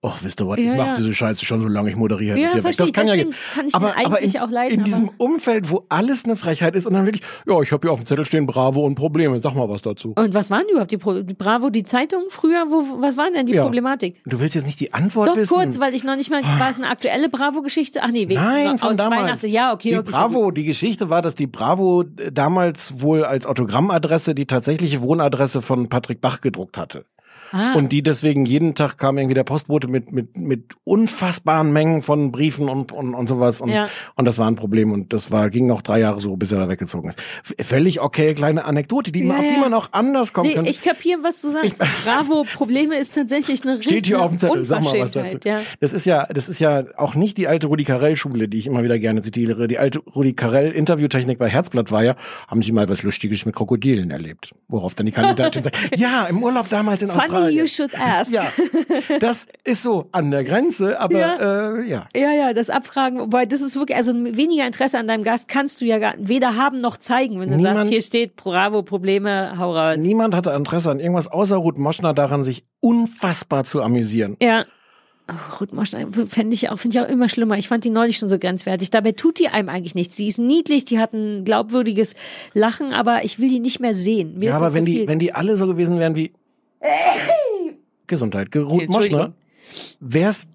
Oh, wisst ihr was, Ja, ich mach ja. diese Scheiße schon so lange, ich moderiere Ja, jetzt hier weg. verstehe Das ich. kann ja kann ich aber, aber eigentlich in, auch leiden, in diesem Umfeld, wo alles eine Frechheit ist und dann wirklich, ja, ich habe hier auf dem Zettel stehen Bravo und Probleme, sag mal was dazu. Und was waren überhaupt die Pro die Bravo, die Zeitung früher? Wo, was war denn die Ja. Problematik? Du willst jetzt nicht die Antwort Doch wissen? kurz, weil ich noch nicht mal, war es eine aktuelle Bravo-Geschichte? Ach nee, wegen, Nein, von aus damals. 82. Ja, okay, die okay. Bravo, die Geschichte war, dass die Bravo äh, damals wohl als Autogrammadresse die tatsächliche Wohnadresse von Patrick Bach gedruckt hatte. Ah. Und die deswegen jeden Tag kam irgendwie der Postbote mit, mit, mit unfassbaren Mengen von Briefen und, und, und sowas. Und, Ja. und das war ein Problem. Und das war, ging noch drei Jahre so, bis er da weggezogen ist. Völlig okay, kleine Anekdote, die, Ja, die ja. man auch anders kommen Nee, kann. ich kapiere, was du sagst. Bravo, Probleme ist tatsächlich eine Steht hier auf dem Zettel, sag mal was dazu. Ja. Das ist ja, das ist ja auch nicht die alte Rudi Carell Schule, die ich immer wieder gerne zitiere. Die alte Rudi Carell Interviewtechnik bei Herzblatt war ja, haben Sie mal was Lustiges mit Krokodilen erlebt? Worauf dann die Kandidatin sagt, ja, im Urlaub damals in Funny Australien. you should ask. Ja, das ist so an der Grenze, aber Ja. äh, ja. Ja, ja, das Abfragen, wobei das ist wirklich, also weniger Interesse an deinem Gast kannst du ja gar, weder haben noch zeigen, wenn du Niemand- sagst, hier steht Bravo, Probleme, hau raus. Niemand hatte Interesse an irgendwas außer Ruth Moschner daran, sich unfassbar zu amüsieren. Ja. Oh, Ruth Moschner fände ich auch, finde ich auch immer schlimmer. Ich fand die neulich schon so grenzwertig. Dabei tut die einem eigentlich nichts. Sie ist niedlich, die hat ein glaubwürdiges Lachen, aber ich will die nicht mehr sehen. Mir ja, aber wenn so die, wenn die alle so gewesen wären wie Gesundheit, Ge- Ruth Entschuldigung. Moschner, wär's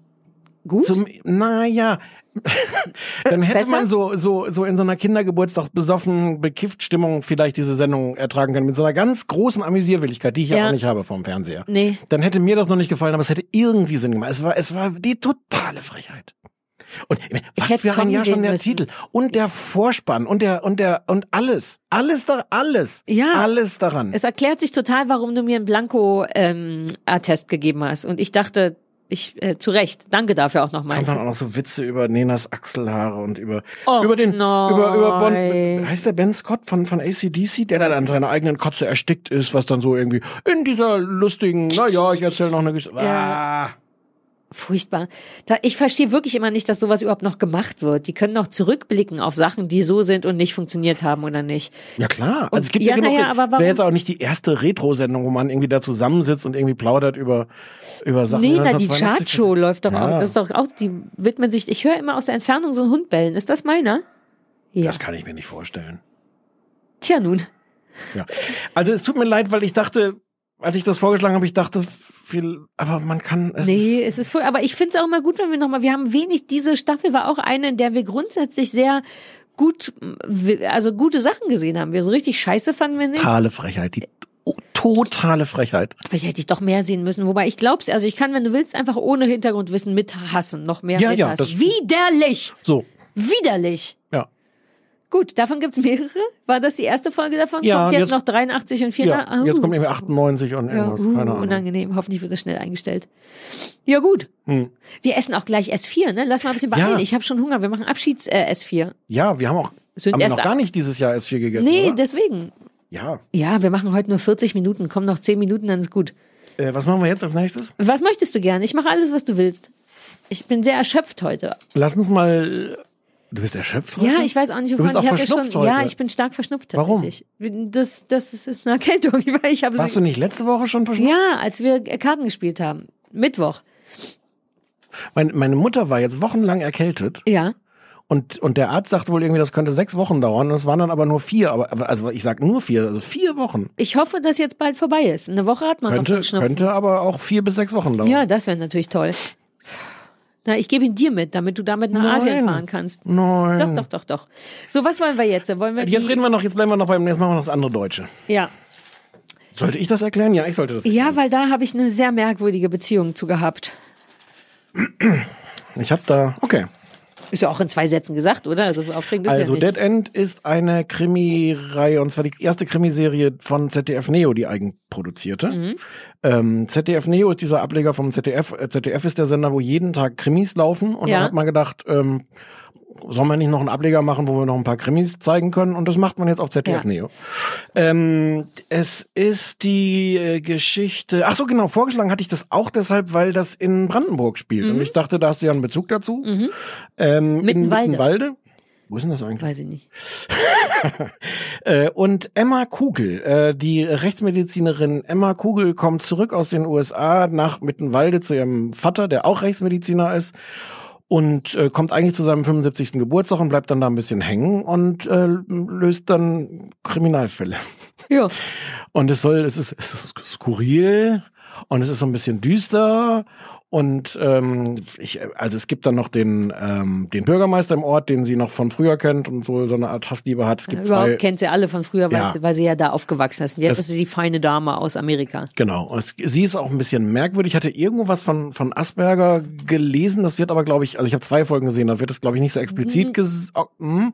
gut. Zum, naja, dann hätte Besser? man so, so, so in so einer Kindergeburtstags besoffen, bekifft Stimmung vielleicht diese Sendung ertragen können. Mit so einer ganz großen Amüsierwilligkeit, die ich ja, Ja. auch nicht habe vom Fernseher. Nee. Dann hätte mir das noch nicht gefallen, aber es hätte irgendwie Sinn gemacht. Es war, es war die totale Frechheit. Und was für ein Jahr schon der müssen. Titel und der Vorspann und der und der und alles, alles da, alles, Ja. alles daran. Es erklärt sich total, warum du mir einen Blanko-Attest gegeben hast. Und ich dachte, ich, äh, zu Recht, danke dafür auch nochmal. Kommt dann auch noch so Witze über Nenas Achselhaare und über Oh, über den nein. über über Bon, heißt der Ben Scott von von ACDC, der dann an seiner eigenen Kotze erstickt ist, was dann so irgendwie in dieser lustigen, na ja, ich erzähle noch eine Geschichte. Ja. Furchtbar. Da, ich verstehe wirklich immer nicht, dass sowas überhaupt noch gemacht wird. Die können noch zurückblicken auf Sachen, die so sind und nicht funktioniert haben oder nicht. Ja klar, Und- also es gibt ja, ja, naja, aber es wäre warum- jetzt auch nicht die erste Retro-Sendung, wo man irgendwie da zusammensitzt und irgendwie plaudert über über Sachen. nee, na, die 1982. Chartshow läuft doch Ja. auch. Das ist doch auch, die widmen sich, ich höre immer aus der Entfernung so einen Hund bellen. Ist das meiner? Ja. Das kann ich mir nicht vorstellen. Tja, nun. Ja. Also es tut mir leid, weil ich dachte, als ich das vorgeschlagen habe, ich dachte, viel, aber man kann es nee, es ist voll, aber ich finde es auch immer gut, wenn wir nochmal, wir haben wenig, diese Staffel war auch eine, in der wir grundsätzlich sehr gut, also gute Sachen gesehen haben. Wir so richtig scheiße fanden wir nicht. totale Frechheit, die oh, totale Frechheit. Vielleicht hätte ich doch mehr sehen müssen. Wobei ich glaub's, also ich kann, wenn du willst, einfach ohne Hintergrundwissen mithassen, noch mehr Ja, ja, mithassen. das- Widerlich! So, Widerlich! Ja. Gut, davon gibt's mehrere. War das die erste Folge davon? Ja, kommt jetzt, jetzt- noch 83 und 4? ja. Jetzt kommt irgendwie 98 und ja, irgendwas, uh, keine Ahnung. unangenehm. Hoffentlich wird das schnell eingestellt. Ja gut. Hm. Wir essen auch gleich S4, ne? Lass mal ein bisschen Ja. beeilen. Ich habe schon Hunger. Wir machen Abschieds äh, S4. Ja, wir haben auch Sind haben wir noch gar nicht dieses Jahr S4 gegessen, nee, oder? deswegen. Ja. Ja, wir machen heute nur 40 Minuten. Komm noch 10 Minuten, dann ist gut. Äh, was machen wir jetzt als nächstes? Was möchtest du gerne? Ich mache alles, was du willst. Ich bin sehr erschöpft heute. Lass uns mal. Du bist erschöpft heute? Ja, ich weiß auch nicht, Du wovon bist auch ich hatte schon. heute. Ja, ich bin stark verschnupft Warum? tatsächlich. Das, das, das ist eine Erkältung. Ich habe Warst du nicht letzte Woche schon verschnupft? Ja, als wir Karten gespielt haben. Mittwoch. Meine, meine Mutter war jetzt wochenlang erkältet. Ja. Und, und der Arzt sagte wohl irgendwie, das könnte sechs Wochen dauern. Und es waren dann aber nur vier. Aber, also ich sag nur vier, also vier Wochen. Ich hoffe, dass jetzt bald vorbei ist. Eine Woche hat man noch Könnte, Schnupfen. könnte aber auch vier bis sechs Wochen dauern. Ja, das wäre natürlich toll. Na, ich gebe ihn dir mit, damit du damit nach Nein. Asien fahren kannst. Nein. Doch, doch, doch, doch. So, was wollen wir jetzt? Wollen wir Jetzt reden wir noch, jetzt bleiben wir noch beim, jetzt machen wir noch das andere Deutsche. Ja. Sollte ich das erklären? Ja, ich sollte das. Ja, weil da habe ich eine sehr merkwürdige Beziehung zu gehabt. Ich habe da, okay. Ist ja auch in zwei Sätzen gesagt, oder? Also aufregend ist Also ja nicht. Dead End ist eine Krimireihe und zwar die erste Krimiserie von ZDF Neo, die eigenproduzierte. Mhm. Ähm, ZDF Neo ist dieser Ableger vom ZDF. Äh, ZDF ist der Sender, wo jeden Tag Krimis laufen und Ja. dann hat man gedacht, ähm, sollen wir nicht noch einen Ableger machen, wo wir noch ein paar Krimis zeigen können? Und das macht man jetzt auf ZDF Ja. Neo. Ähm, es ist die äh, Geschichte. Ach so, genau. Vorgeschlagen hatte ich das auch deshalb, weil das in Brandenburg spielt. Mhm. Und ich dachte, da hast du ja einen Bezug dazu. Ähm, in Mittenwalde. Mittenwalde. Wo ist denn das eigentlich? Weiß ich nicht. Äh, und Emma Kugel, äh, die Rechtsmedizinerin Emma Kugel kommt zurück aus den USA nach Mittenwalde zu ihrem Vater, der auch Rechtsmediziner ist. Und äh, kommt eigentlich zu seinem 75. Geburtstag und bleibt dann da ein bisschen hängen und äh, löst dann Kriminalfälle. Ja. Und es soll, es ist, es ist skurril und es ist so ein bisschen düster. Und ähm, ich, also es gibt dann noch den, ähm, den Bürgermeister im Ort, den sie noch von früher kennt und so, so eine Art Hassliebe hat. Es gibt Überhaupt zwei, kennt sie alle von früher, weil, Ja. sie, weil sie ja da aufgewachsen ist. Und jetzt Das- ist sie die feine Dame aus Amerika. Genau. Und Es, sie ist auch ein bisschen merkwürdig. Ich hatte irgendwo was von, von Asperger gelesen. Das wird aber, glaube ich, also ich habe zwei Folgen gesehen, da wird es, glaube ich, nicht so explizit ges oh, hm.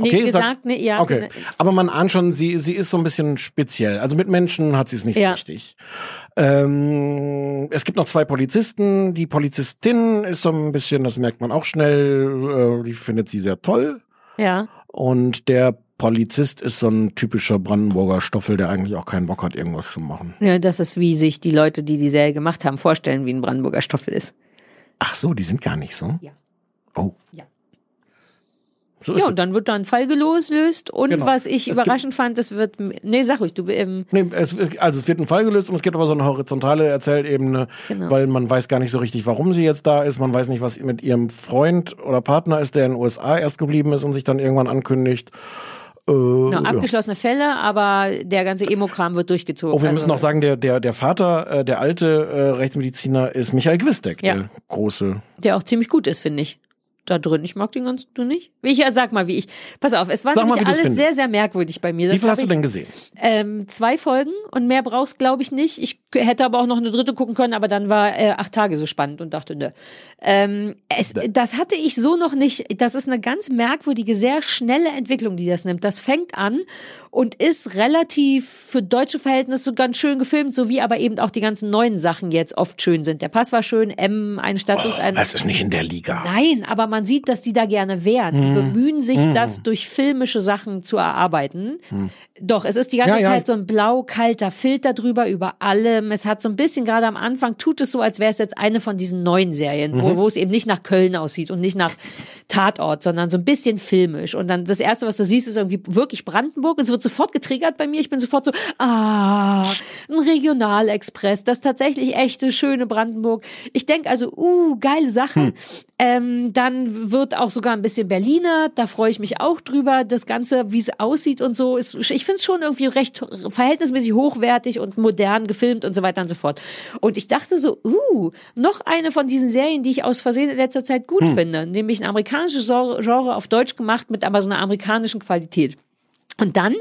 Nee, Okay, gesagt, sagst- nee, ja. Okay. Aber man ahnt schon, sie, sie ist so ein bisschen speziell. Also mit Menschen hat sie es nicht Ja. so richtig. Ähm, es gibt noch zwei Polizisten. Die Polizistin ist so ein bisschen, das merkt man auch schnell, äh, die findet sie sehr toll. Ja. Und der Polizist ist so ein typischer Brandenburger Stoffel, der eigentlich auch keinen Bock hat, irgendwas zu machen. ja. Das ist, wie sich die Leute, die die Serie gemacht haben, vorstellen, wie ein Brandenburger Stoffel ist. Ach so, die sind gar nicht so? Ja. Oh. Ja. So Ja, und dann wird da ein Fall gelöst und Genau. was ich Es überraschend fand, es wird, nee, sag ruhig, du, ähm, Nee, es, also es wird ein Fall gelöst und es gibt aber so eine horizontale Erzählebene, Genau. weil man weiß gar nicht so richtig, warum sie jetzt da ist. Man weiß nicht, was mit ihrem Freund oder Partner ist, der in den USA erst geblieben ist und sich dann irgendwann ankündigt. Äh, genau, ja. abgeschlossene Fälle, aber der ganze Emo-Kram wird durchgezogen. Oh, wir Also- müssen noch sagen, der, der, der Vater, äh, der alte äh, Rechtsmediziner ist Michael Gwistek, Ja. der große. der auch ziemlich gut ist, finde ich. Da drin. Ich mag den ganz, du nicht? Wie ich ja, sag mal, wie ich. Pass auf, es war Sag mal, nämlich wie du's alles findest. sehr, sehr merkwürdig bei mir. Wie Das viel hab hast du ich, denn gesehen? Ähm, zwei Folgen und mehr brauchst, glaube ich, nicht. Ich hätte aber auch noch eine dritte gucken können, aber dann war äh, acht Tage so spannend und dachte, ne. Ähm, es, das hatte ich so noch nicht. Das ist eine ganz merkwürdige, sehr schnelle Entwicklung, die das nimmt. Das fängt an und ist relativ für deutsche Verhältnisse ganz schön gefilmt, so wie aber eben auch die ganzen neuen Sachen jetzt oft schön sind. Der Pass war schön, M, eine Stadt sucht einen. Das ist nicht in der Liga. Nein, aber man sieht, dass die da gerne wären. Die Mhm. bemühen sich, Mhm. das durch filmische Sachen zu erarbeiten. Hm. Doch, es ist die ganze Ja, ja. Zeit so ein blau-kalter Filter drüber über allem. Es hat so ein bisschen, gerade am Anfang, tut es so, als wäre es jetzt eine von diesen neuen Serien, wo, Mhm. wo es eben nicht nach Köln aussieht und nicht nach Tatort, sondern so ein bisschen filmisch. Und dann das Erste, was du siehst, ist irgendwie wirklich Brandenburg. Und es wird sofort getriggert bei mir. Ich bin sofort so, ah, ein Regionalexpress, das tatsächlich echte, schöne Brandenburg. Ich denke also, uh, geile Sachen. Hm. Ähm, dann wird auch sogar ein bisschen Berliner, da freue ich mich auch drüber. Das Ganze, wie es aussieht und so, ist, ich finde es schon irgendwie recht verhältnismäßig hochwertig und modern gefilmt und so weiter und so fort. Und ich dachte so, uh, noch eine von diesen Serien, die ich aus Versehen in letzter Zeit gut Hm. finde, nämlich ein amerikanisches Genre, Genre auf Deutsch gemacht mit aber so einer amerikanischen Qualität. Und dann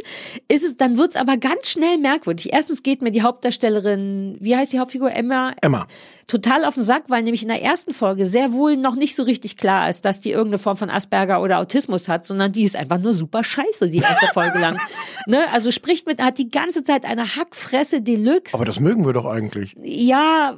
ist es, dann wird's aber ganz schnell merkwürdig. Erstens geht mir die Hauptdarstellerin, wie heißt die Hauptfigur? Emma? Emma. Total auf den Sack, weil nämlich in der ersten Folge sehr wohl noch nicht so richtig klar ist, dass die irgendeine Form von Asperger oder Autismus hat, sondern die ist einfach nur super scheiße, die erste Folge lang. Ne? Also spricht mit, hat die ganze Zeit eine Hackfresse Deluxe. Aber das mögen wir doch eigentlich. Ja,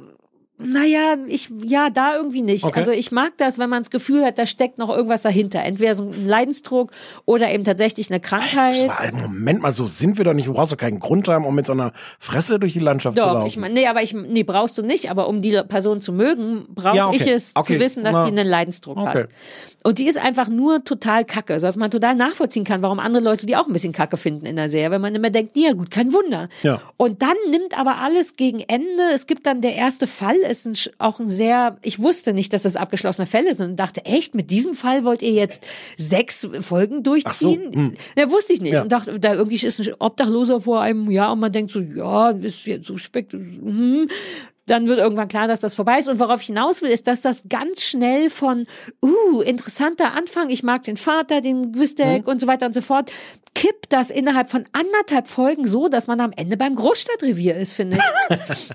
naja, ich, ja, da irgendwie nicht. Okay. Also ich mag das, wenn man das Gefühl hat, da steckt noch irgendwas dahinter. Entweder so ein Leidensdruck oder eben tatsächlich eine Krankheit. Ah, Moment mal, so sind wir doch nicht. Du brauchst doch keinen Grund haben, um mit so einer Fresse durch die Landschaft zu Doch, laufen. ich nee, aber ich, nee, brauchst du nicht. Aber um die Person zu mögen, brauche Ja, okay. ich es Okay. zu wissen, dass Na. die einen Leidensdruck hat. Und die ist einfach nur total kacke, sodass man total nachvollziehen kann, warum andere Leute die auch ein bisschen kacke finden in der Serie, wenn man immer denkt, ja gut, kein Wunder. Ja. Und dann nimmt aber alles gegen Ende. Es gibt dann der erste Fall, ist ein, auch ein sehr, ich wusste nicht, dass das abgeschlossene Fälle sind und dachte, echt, mit diesem Fall wollt ihr jetzt sechs Folgen durchziehen? hm. Ja, wusste ich nicht. Ja. Und dachte, da irgendwie ist ein Obdachloser vor einem Jahr und man denkt so, ja, das ist jetzt so spekt, hm. Dann wird irgendwann klar, dass das vorbei ist. Und worauf ich hinaus will, ist, dass das ganz schnell von, uh, interessanter Anfang, ich mag den Vater, den Gwistek und so weiter und so fort, kippt das innerhalb von anderthalb Folgen so, dass man am Ende beim Großstadtrevier ist, finde ich.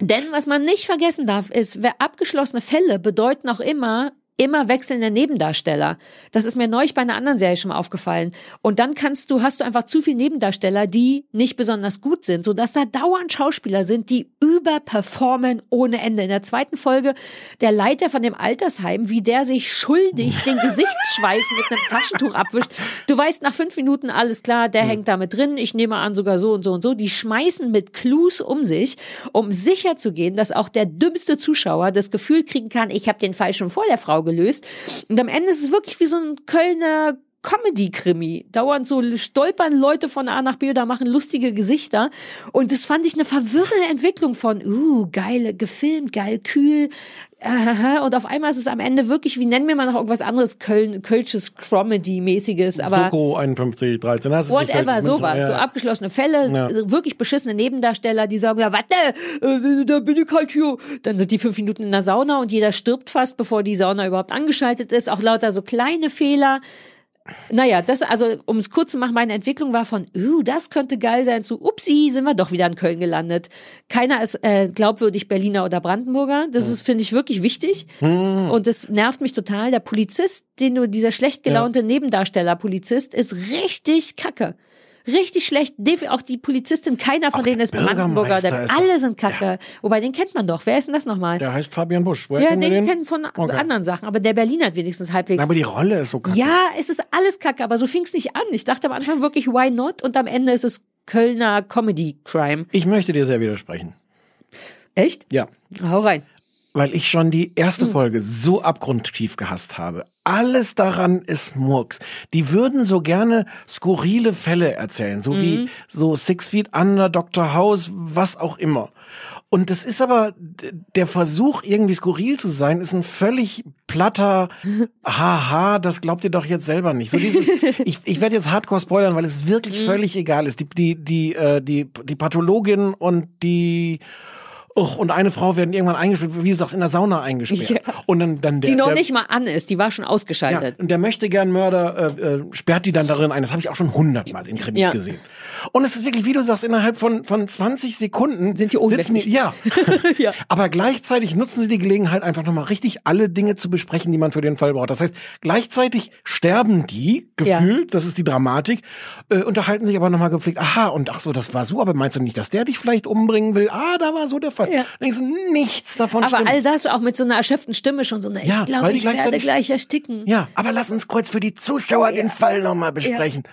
Denn was man nicht vergessen darf, ist, wer abgeschlossene Fälle bedeuten auch immer, immer wechselnde Nebendarsteller. Das ist mir neulich bei einer anderen Serie schon mal aufgefallen. Und dann kannst du, hast du einfach zu viele Nebendarsteller, die nicht besonders gut sind, sodass da dauernd Schauspieler sind, die überperformen ohne Ende. In der zweiten Folge der Leiter von dem Altersheim, wie der sich schuldig den Gesichtsschweiß mit einem Taschentuch abwischt. Du weißt nach fünf Minuten alles klar, der hängt damit drin. Ich nehme an sogar so und so und so. Die schmeißen mit Clues um sich, um sicher zu gehen, dass auch der dümmste Zuschauer das Gefühl kriegen kann, ich habe den Fall schon vor der Frau gelöst. Und am Ende ist es wirklich wie so ein Kölner Comedy-Krimi. Dauernd so stolpern Leute von A nach B oder machen lustige Gesichter. Und das fand ich eine verwirrende Entwicklung von, uh, geil gefilmt, geil kühl. Aha, und auf einmal ist es am Ende wirklich, wie nennen wir mal noch irgendwas anderes, Köln, Kölsches Comedy-mäßiges, aber. Soko 51, 13. Das ist nicht Whatever, sowas. München, So ja. abgeschlossene Fälle, Ja. wirklich beschissene Nebendarsteller, die sagen, ja, warte, äh, da bin ich halt hier. Dann sind die fünf Minuten in der Sauna und jeder stirbt fast, bevor die Sauna überhaupt angeschaltet ist. Auch lauter so kleine Fehler. Naja, das, also, um es kurz zu machen, meine Entwicklung war von, uh, das könnte geil sein, zu, upsi, sind wir doch wieder in Köln gelandet. Keiner ist äh, glaubwürdig Berliner oder Brandenburger. Das ist, finde ich, wirklich wichtig. Und das nervt mich total. Der Polizist, den du, dieser schlecht gelaunte Nebendarsteller-Polizist, ist richtig kacke. Richtig schlecht. Auch die Polizistin, keiner von Auch denen ist Brandenburger. Doch- alle sind kacke. Wobei, den kennt man doch. Wer ist denn das nochmal? Der heißt Fabian Busch. Woher Ja, kennen wir den den? kennen von Okay. anderen Sachen. Aber der Berliner hat wenigstens halbwegs. Aber die Rolle ist so kacke. Ja, es ist alles kacke, aber so fing es nicht an. Ich dachte am Anfang wirklich, why not? Und am Ende ist es Kölner Comedy-Crime. Ich möchte dir sehr widersprechen. Echt? Ja. Hau rein. Weil ich schon die erste Hm. Folge so abgrundtief gehasst habe. Alles daran ist Murks. Die würden so gerne skurrile Fälle erzählen, so wie Mhm. so Six Feet Under, Dr. House, was auch immer. Und das ist aber, der Versuch, irgendwie skurril zu sein, ist ein völlig platter, haha, das glaubt ihr doch jetzt selber nicht. So dieses, ich, ich werde jetzt hardcore spoilern, weil es wirklich völlig egal ist. Die, die, die, äh, die, die Pathologin und die, Och, und eine Frau werden irgendwann eingesperrt, wie du sagst, in der Sauna eingesperrt. Ja. Und dann, dann der, Die noch der, nicht mal an ist, die war schon ja, ausgeschaltet. und der möchte gern Mörder äh, äh, sperrt die dann darin ein. Das habe ich auch schon hundertmal in Krimis Ja. gesehen. Und es ist wirklich, wie du sagst, innerhalb von von 20 Sekunden Sind die sitzen die, ja. Ja. Aber gleichzeitig nutzen sie die Gelegenheit, einfach nochmal richtig alle Dinge zu besprechen, die man für den Fall braucht. Das heißt, gleichzeitig sterben die, gefühlt, das ist die Dramatik, äh, unterhalten sich aber nochmal gepflegt, aha, und ach so, das war so, aber meinst du nicht, dass der dich vielleicht umbringen will? Ah, da war so der Fall. Ja. Dann denkst du, nichts davon Aber stimmt. all das auch mit so einer erschöpften Stimme schon so eine, Ja, ich glaube, ich werde gleich ersticken. Ja, aber lass uns kurz für die Zuschauer den Fall nochmal besprechen.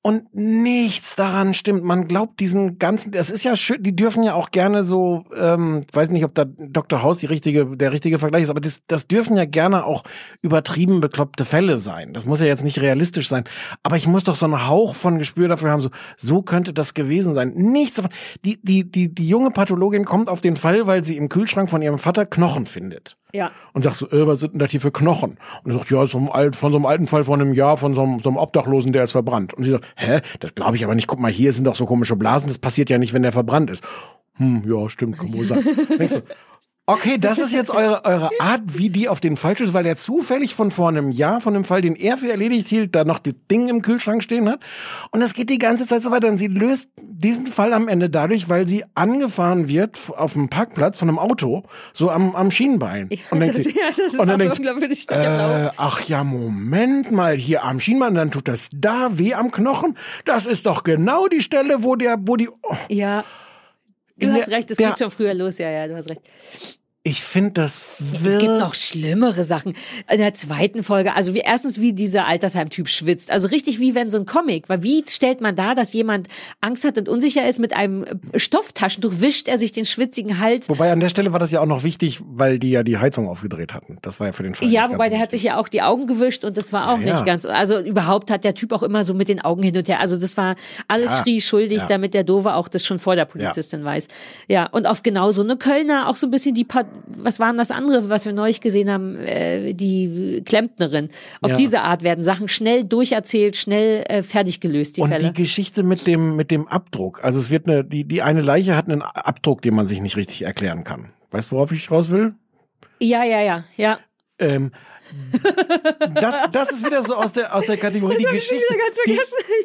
Und nichts daran stimmt. Man glaubt diesen ganzen, das ist ja schön, die dürfen ja auch gerne so, ähm, weiß nicht, ob da Dr. House die richtige, der richtige Vergleich ist, aber das, das dürfen ja gerne auch übertrieben bekloppte Fälle sein. Das muss ja jetzt nicht realistisch sein. Aber ich muss doch so einen Hauch von Gespür dafür haben, so, so könnte das gewesen sein. Nichts davon. Die, die, die, die junge Pathologin kommt auf den Fall, weil sie im Kühlschrank von ihrem Vater Knochen findet Ja. und sagt so, äh, was sind denn das hier für Knochen? Und er sagt, ja, so alt, von so einem alten Fall von einem Jahr, von so einem, so einem Obdachlosen, der ist verbrannt. Und sie sagt, hä, das glaube ich aber nicht. Guck mal, hier sind doch so komische Blasen, das passiert ja nicht, wenn der verbrannt ist. Hm, ja, stimmt, kann wohl sein. Denkst du, okay, das ist jetzt eure, eure Art, wie die auf den Fall stößt, weil der zufällig von vor einem Jahr, von dem Fall, den er für erledigt hielt, da noch die Dinge im Kühlschrank stehen hat. Und das geht die ganze Zeit so weiter. Und sie löst diesen Fall am Ende dadurch, weil sie angefahren wird auf dem Parkplatz von einem Auto, so am, am Schienbein. Und denkt das, sie, ja, das und dann denkt sie, genau. äh, ach ja, Moment mal, hier am Schienbein, dann tut das da weh am Knochen. Das ist doch genau die Stelle, wo der, wo die, oh, Ja. Du hast recht, es geht schon früher los, ja, ja, du hast recht. Ich finde das Es gibt noch schlimmere Sachen. In der zweiten Folge, also wie erstens, wie dieser Altersheim-Typ schwitzt. Also richtig wie wenn so ein Comic. Weil wie stellt man da, dass jemand Angst hat und unsicher ist mit einem Stofftaschentuch, wischt er sich den schwitzigen Hals. Wobei an der Stelle war das ja auch noch wichtig, weil die ja die Heizung aufgedreht hatten. Das war ja für den Fall. Ja, wobei der hat sich ja auch die Augen gewischt und das war auch Ja, ja. nicht ganz, also überhaupt hat der Typ auch immer so mit den Augen hin und her. Also das war alles Ja, schrie schuldig, ja. damit der Dove auch das schon vor der Polizistin weiß. Ja, und auf genau so eine Kölner auch so ein bisschen die, Pa- was waren das andere, was wir neulich gesehen haben, äh, die Klempnerin. Auf Ja. diese Art werden Sachen schnell durcherzählt, schnell äh, fertig gelöst, die Und Fälle. die Geschichte mit dem, mit dem Abdruck. Also es wird eine, die, die eine Leiche hat einen Abdruck, den man sich nicht richtig erklären kann. Weißt du, worauf ich raus will? ja, ja, ja, ja. Ähm, das, das ist wieder so aus der, aus der Kategorie die hab ich Geschichte.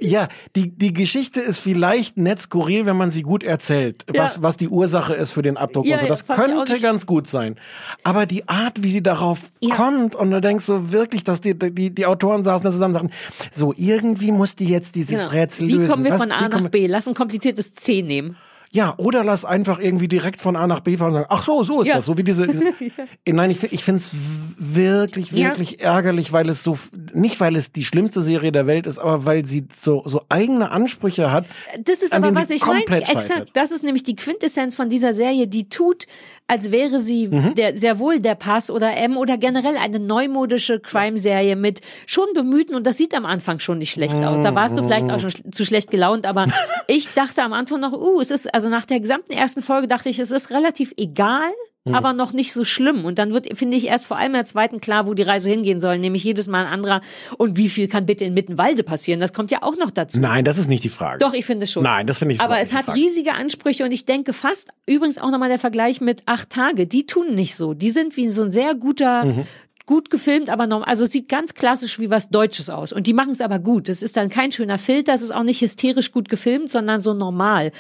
Die, ja, die, die Geschichte ist vielleicht nett skurril, wenn man sie gut erzählt, was, Ja. was die Ursache ist für den Abdruck Ja, und so. ja, Das auch könnte ganz gut sein. Aber die Art, wie sie darauf Ja. kommt und du denkst so wirklich, dass die, die, die Autoren saßen da zusammen und sagten, so irgendwie muss die jetzt dieses Genau. Rätsel Wie lösen. kommen wir Was- von wie A nach B? Lass ein kompliziertes C nehmen. Ja, oder lass einfach irgendwie direkt von A nach B fahren und sagen, ach so, so ist Ja. das. So wie diese. diese Äh, Nein, ich, ich finde es wirklich, Ja. wirklich ärgerlich, weil es so, nicht weil es die schlimmste Serie der Welt ist, aber weil sie so, so eigene Ansprüche hat. Das ist aber was ich meine. Exakt. Das ist nämlich die Quintessenz von dieser Serie, die tut, als wäre sie Mhm. der, sehr wohl der Pass oder M oder generell eine neumodische Crime-Serie mit schon bemühten und das sieht am Anfang schon nicht schlecht aus. Da warst du vielleicht auch schon sch- zu schlecht gelaunt, aber ich dachte am Anfang noch, uh, es ist, also nach der gesamten ersten Folge dachte ich, es ist relativ egal. Mhm. Aber noch nicht so schlimm. Und dann wird, finde ich, erst vor allem in der zweiten klar, wo die Reise hingehen soll, nämlich jedes Mal ein anderer. Und wie viel kann bitte in Mittenwalde passieren? Das kommt ja auch noch dazu. Nein, das ist nicht die Frage. Doch, ich finde schon. Nein, das finde ich Aber es hat Frage. riesige Ansprüche und ich denke fast, übrigens auch nochmal der Vergleich mit acht Tage, die tun nicht so. Die sind wie so ein sehr guter, Mhm. gut gefilmt, aber normal. Also es sieht ganz klassisch wie was Deutsches aus. Und die machen es aber gut. Es ist dann kein schöner Filter, es ist auch nicht hysterisch gut gefilmt, sondern so normal.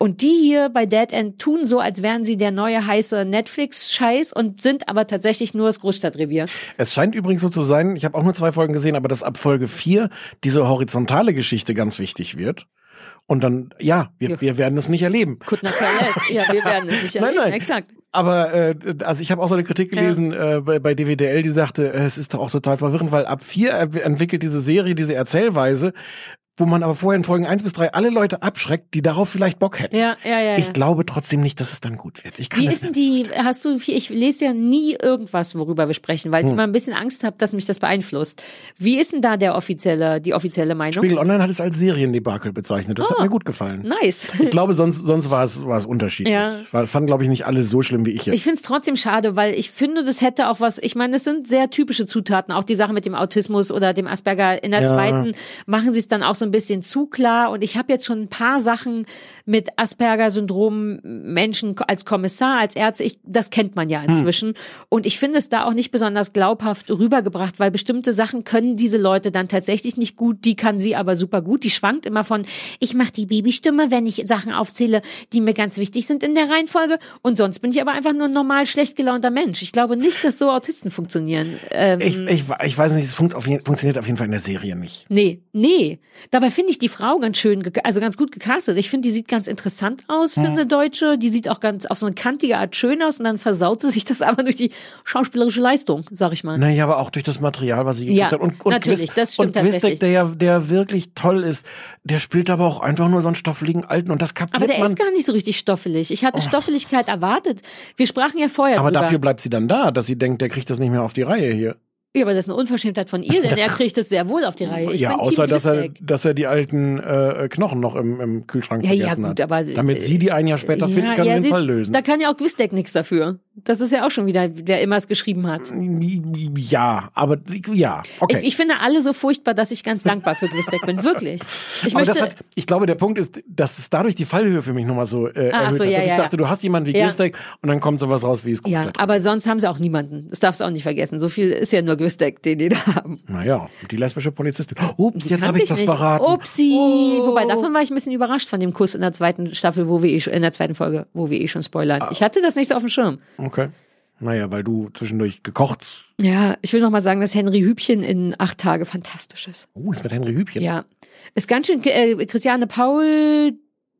Und die hier bei Dead End tun so, als wären sie der neue heiße Netflix-Scheiß und sind aber tatsächlich nur das Großstadtrevier. Es scheint übrigens so zu sein, ich habe auch nur zwei Folgen gesehen, aber dass ab Folge vier diese horizontale Geschichte ganz wichtig wird. Und dann, ja, wir, Ja. wir werden es nicht erleben. Not care less. Ja, wir werden es nicht Nein, erleben. nein. Exakt. Aber äh, also ich habe auch so eine Kritik gelesen äh, bei, bei DWDL, die sagte, äh, es ist doch auch total verwirrend, weil ab vier er- entwickelt diese Serie diese Erzählweise, wo man aber vorher in Folgen eins bis drei alle Leute abschreckt, die darauf vielleicht Bock hätten. Ja, ja, ja. ja. Ich glaube trotzdem nicht, dass es dann gut wird. Ich kann Wie es ist denn die, hast du, ich lese ja nie irgendwas, worüber wir sprechen, weil ich Hm. immer ein bisschen Angst habe, dass mich das beeinflusst. Wie ist denn da der offizielle, die offizielle Meinung? Spiegel Online hat es als Seriendebakel bezeichnet. Das hat Oh. mir gut gefallen. Nice. Ich glaube, sonst, sonst war es, war es unterschiedlich. Ja. Es war, fanden, glaube ich, nicht alle so schlimm wie ich jetzt. Ich finde es trotzdem schade, weil ich finde, das hätte auch was, ich meine, das sind sehr typische Zutaten, auch die Sache mit dem Autismus oder dem Asperger. In der Ja. zweiten machen sie es dann auch so ein bisschen zu klar. Und ich habe jetzt schon ein paar Sachen mit Asperger-Syndrom, Menschen als Kommissar, als Ärzte, ich, das kennt man Hm. ja inzwischen und ich finde es da auch nicht besonders glaubhaft rübergebracht, weil bestimmte Sachen können diese Leute dann tatsächlich nicht gut, die kann sie aber super gut, die schwankt immer von, ich mache die Babystimme, wenn ich Sachen aufzähle, die mir ganz wichtig sind in der Reihenfolge und sonst bin ich aber einfach nur ein normal schlecht gelaunter Mensch. Ich glaube nicht, dass so Autisten funktionieren. Ähm, Ich, ich, ich weiß nicht, es funkt auf jeden, funktioniert auf jeden Fall in der Serie nicht. Nee, nee. Dabei finde ich die Frau ganz schön, also ganz gut gecastet. Ich finde, die sieht ganz interessant aus für Hm. eine Deutsche. Die sieht auch ganz auf so eine kantige Art schön aus und dann versaut sie sich das aber durch die schauspielerische Leistung, sag ich mal. Naja, aber auch durch das Material, was sie gekriegt Ja, hat. Und, und natürlich, Quist- das stimmt Und Quistek, der ja, der wirklich toll ist, der spielt aber auch einfach nur so einen stoffeligen Alten und das kapiert Aber der man. ist gar nicht so richtig stoffelig. Ich hatte Stoffeligkeit erwartet. Wir sprachen ja vorher aber drüber. dafür bleibt sie dann da, dass sie denkt, der kriegt das nicht mehr auf die Reihe hier. Ja, aber das ist eine Unverschämtheit von ihr, denn er kriegt es sehr wohl auf die Reihe. Ich ja, bin außer dass er, dass er die alten äh, Knochen noch im, im Kühlschrank Ja, ja, vergessen gut, hat. aber, Damit äh, sie die ein Jahr später finden kann und den Fall lösen. Da kann ja auch Quistek nichts dafür. Das ist ja auch schon wieder, wer immer es geschrieben hat. Ja, aber ja, okay. Ich, ich finde alle so furchtbar, dass ich ganz dankbar für Quistek bin. Wirklich. Ich aber möchte, das hat, ich glaube, der Punkt ist, dass es dadurch die Fallhöhe für mich nochmal so äh, Ah, erhöht so, hat. ja, ich ja, dachte, ja. du hast jemanden wie Ja. Gwistek und dann kommt sowas raus wie es ja, aber sonst haben sie auch niemanden. Das darfst du auch nicht vergessen. So viel ist ja nur Quistek, den die da haben. Naja, die lesbische Polizistin. Ups, Die jetzt habe ich das nicht. verraten. Upsi. Wobei, davon war ich ein bisschen überrascht von dem Kuss in der zweiten Staffel, wo wir eh, schon- in der zweiten Folge, wo wir eh schon spoilern. Ah. Ich hatte das nicht so auf dem Schirm. Okay. Naja, weil du zwischendurch gekocht. Ja, ich will noch mal sagen, dass Henry Hübchen in acht Tage fantastisch ist. Oh, das mit Henry Hübchen. Ja. Ist ganz schön, äh, Christiane Paul,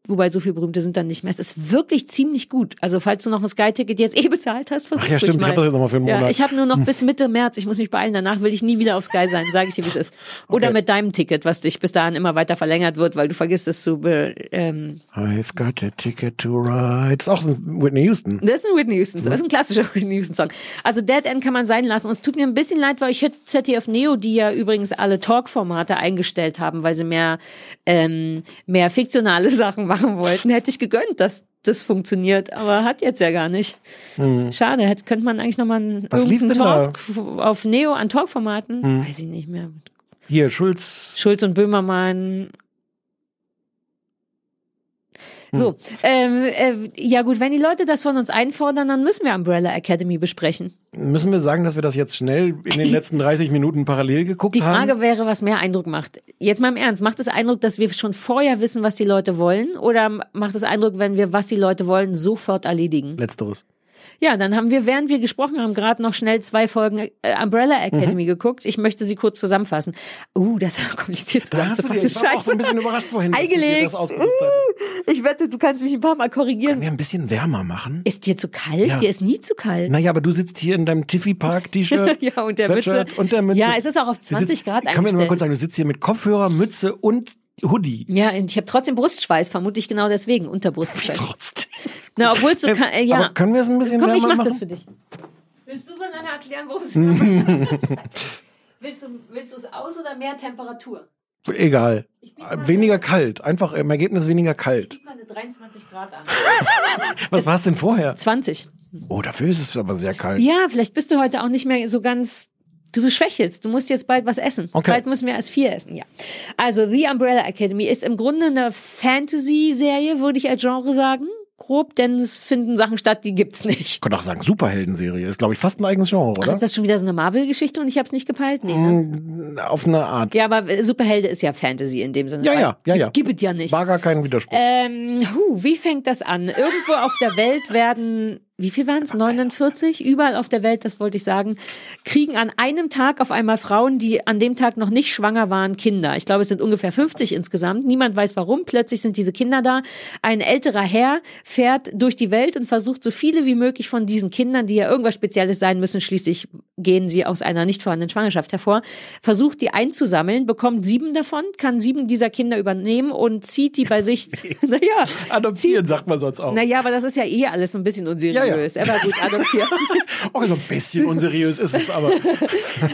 wobei so viel berühmte sind dann nicht mehr. Es ist wirklich ziemlich gut. Also falls du noch ein Sky-Ticket jetzt eh bezahlt hast, versuch's Ach ja, stimmt, ich mal. hab das jetzt noch mal für einen Ja, Monat. ich habe nur noch bis Mitte März. Ich muss mich beeilen. Danach will ich nie wieder auf Sky sein, sage ich dir, wie es ist. Oder Okay. mit deinem Ticket, was dich bis dahin immer weiter verlängert wird, weil du vergisst es zu ähm, I've got a ticket to ride. Das ist auch ein Whitney Houston. Das ist ein Whitney Houston, das ist ein klassischer Whitney Houston Song. Also Dead End kann man sein lassen. Und es tut mir ein bisschen leid, weil ich hätte ZDF Neo, die ja übrigens alle Talk-Formate eingestellt haben, weil sie mehr, ähm, mehr fiktionale Sachen machen wollten, hätte ich gegönnt, dass das funktioniert. Aber hat jetzt ja gar nicht. Hm. Schade, hätte, könnte man eigentlich nochmal einen Was lief irgendeinen denn Talk f- auf Neo an Talk-Formaten, Hm. weiß ich nicht mehr. Hier, Schulz. Schulz und Böhmermann. So, ähm, äh, ja gut, wenn die Leute das von uns einfordern, dann müssen wir Umbrella Academy besprechen. Müssen wir sagen, dass wir das jetzt schnell in den letzten 30 Minuten parallel geguckt Die Frage haben? wäre, was mehr Eindruck macht. Jetzt mal im Ernst, macht es Eindruck, dass wir schon vorher wissen, was die Leute wollen? Oder macht es Eindruck, wenn wir, was die Leute wollen, sofort erledigen? Letzteres. Ja, dann haben wir, während wir gesprochen haben, gerade noch schnell zwei Folgen äh, Umbrella Academy geguckt. Ich möchte sie kurz zusammenfassen. Uh, das ist kompliziert Da hast du dir, zusammenzufassen. ich war auch so ein bisschen überrascht vorhin, Eingelegt. das ausgesucht hattest. Ich wette, du kannst mich ein paar Mal korrigieren. Können wir ein bisschen wärmer machen? Ist dir zu kalt? Ja. Dir ist nie zu kalt. Naja, aber du sitzt hier in deinem Tiffy Park T-Shirt. Ja, und der Mütze. Und der Mütze. Ja, es ist auch auf Du 20 sitzt, Grad Kann mir nur mal eingestellt. kurz sagen, du sitzt hier mit Kopfhörer, Mütze und Hoodie. Ja, und ich habe trotzdem Brustschweiß, vermutlich genau deswegen, Unterbrustschweiß. Na, obwohl es so kann, äh, ja. Aber können wir es ein bisschen Komm, ich mach machen? das für dich. Willst du so lange erklären, worum es Willst du willst du es aus oder mehr Temperatur? Egal. Weniger kalt. Einfach im Ergebnis weniger kalt. Gib mal eine 23 Grad an. Was war es denn vorher? 20. Oh, dafür ist es aber sehr kalt. Ja, vielleicht bist du heute auch nicht mehr so ganz. Du schwächelst. Du musst jetzt bald was essen. Okay. Bald müssen wir erst vier essen, ja. Also The Umbrella Academy ist im Grunde eine Fantasy-Serie, würde ich als Genre sagen. Grob, denn es finden Sachen statt, die gibt's nicht. Ich könnte auch sagen, Superheldenserie. Ist, glaube ich, fast ein eigenes Genre, Ach, oder? ist das schon wieder so eine Marvel-Geschichte und ich habe es nicht gepeilt? Nee, ne? Mm, Auf eine Art. Ja, aber Superhelde ist ja Fantasy in dem Sinne. Ja, ja, ja, ja. Gibt es ja nicht. War gar kein Widerspruch. Ähm, hu, wie fängt das an? Irgendwo auf der Welt werden, wie viel waren es? 49? Überall auf der Welt, das wollte ich sagen, kriegen an einem Tag auf einmal Frauen, die an dem Tag noch nicht schwanger waren, Kinder. Ich glaube, es sind ungefähr 50 insgesamt. Niemand weiß warum. Plötzlich sind diese Kinder da. Ein älterer Herr fährt durch die Welt und versucht so viele wie möglich von diesen Kindern, die ja irgendwas Spezielles sein müssen, schließlich gehen sie aus einer nicht vorhandenen Schwangerschaft hervor, versucht die einzusammeln, bekommt sieben davon, kann sieben dieser Kinder übernehmen und zieht die bei sich. naja, Adoptieren, sagt man sonst auch. naja, aber das ist ja eh alles so ein bisschen unseriös. Ja, ja. Aber gut, adoptiert. Oh, so ein bisschen unseriös ist es aber.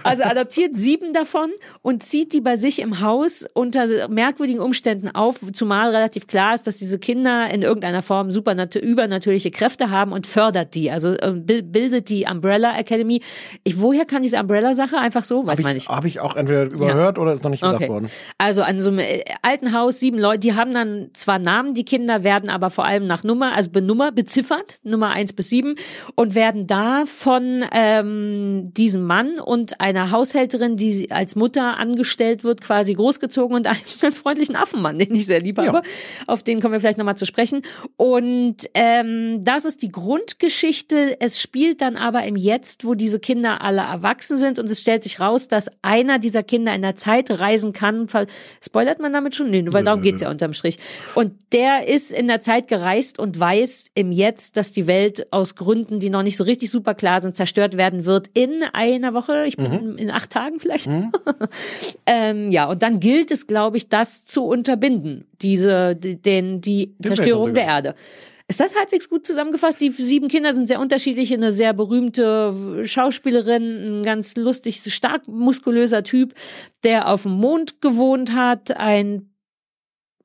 Also adoptiert sieben davon und zieht die bei sich im Haus unter merkwürdigen Umständen auf, zumal relativ klar ist, dass diese Kinder in irgendeiner Form super übernatürliche Kräfte haben und fördert die. Also äh, bil- bildet die Umbrella Academy. Ich, woher kam diese Umbrella-Sache? Einfach so? Was Habe meine ich, ich? auch entweder überhört oder ist noch nicht gesagt Okay. worden. Also an so einem äh, alten Haus, sieben Leute, die haben dann zwar Namen, die Kinder werden aber vor allem nach Nummer, also benummer, beziffert, Nummer eins bis sieben, und werden da von ähm, diesem Mann und einer Haushälterin, die als Mutter angestellt wird, quasi großgezogen und einem ganz freundlichen Affenmann, den ich sehr lieb habe. Auf den kommen wir vielleicht nochmal zu sprechen. Und ähm, das ist die Grundgeschichte. Es spielt dann aber im Jetzt, wo diese Kinder alle erwachsen sind und es stellt sich raus, dass einer dieser Kinder in der Zeit reisen kann. Spoilert man damit schon? Nee, nur weil darum geht's ja unterm Strich. Und der ist in der Zeit gereist und weiß im Jetzt, dass die Welt aus Gründen, die noch nicht so richtig super klar sind, zerstört werden wird in einer Woche. Ich bin in acht Tagen vielleicht. ähm, ja, und dann gilt es, glaube ich, das zu unterbinden, diese, die- den, die Zerstörung der Erde. Ist das halbwegs gut zusammengefasst? Die sieben Kinder sind sehr unterschiedlich. Eine sehr berühmte Schauspielerin, ein ganz lustig, stark muskulöser Typ, der auf dem Mond gewohnt hat. Ein,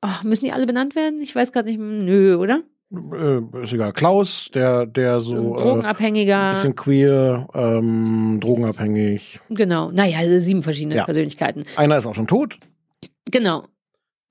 ach, müssen die alle benannt werden? Ich weiß gerade nicht. Nö, oder? Äh, ist egal. Klaus, der, der so. Äh, Drogenabhängiger. bisschen queer, ähm, drogenabhängig. Genau. Naja, also sieben verschiedene Ja. Persönlichkeiten. Einer ist auch schon tot. Genau.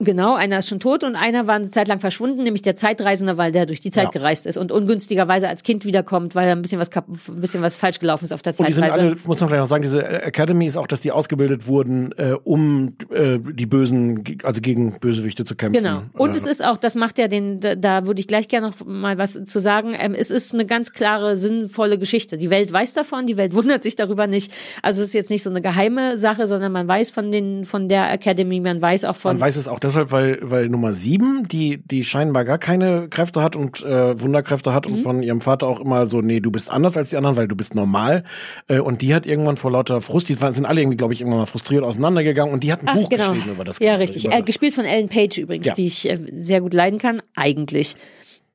Genau, einer ist schon tot und einer war eine Zeit lang verschwunden, nämlich der Zeitreisende, weil der durch die Zeit Ja. gereist ist und ungünstigerweise als Kind wiederkommt, weil er ein bisschen was kap- ein bisschen was falsch gelaufen ist auf der Und die sind Zeitreise. alle, muss man vielleicht noch sagen, diese Academy ist auch, dass die ausgebildet wurden, äh, um äh, die Bösen, also gegen Bösewichte zu kämpfen. Genau. Und es ist auch, das macht ja den, da, da würde ich gleich gerne noch mal was zu sagen. Ähm, es ist eine ganz klare, sinnvolle Geschichte. Die Welt weiß davon, die Welt wundert sich darüber nicht. Also es ist jetzt nicht so eine geheime Sache, sondern man weiß von den, von der Academy, man weiß auch von. Man weiß es auch deshalb, weil, weil Nummer sieben, die, die scheinbar gar keine Kräfte hat und äh, Wunderkräfte hat Mhm. und von ihrem Vater auch immer so, nee, du bist anders als die anderen, weil du bist normal. Äh, und die hat irgendwann vor lauter Frust, die sind alle irgendwie, glaube ich, irgendwann mal frustriert auseinandergegangen und die hat ein Ach, Buch genau. geschrieben über das Ja, Ganze, richtig. Über, Äh, gespielt von Ellen Page übrigens, Ja. die ich äh, sehr gut leiden kann, eigentlich.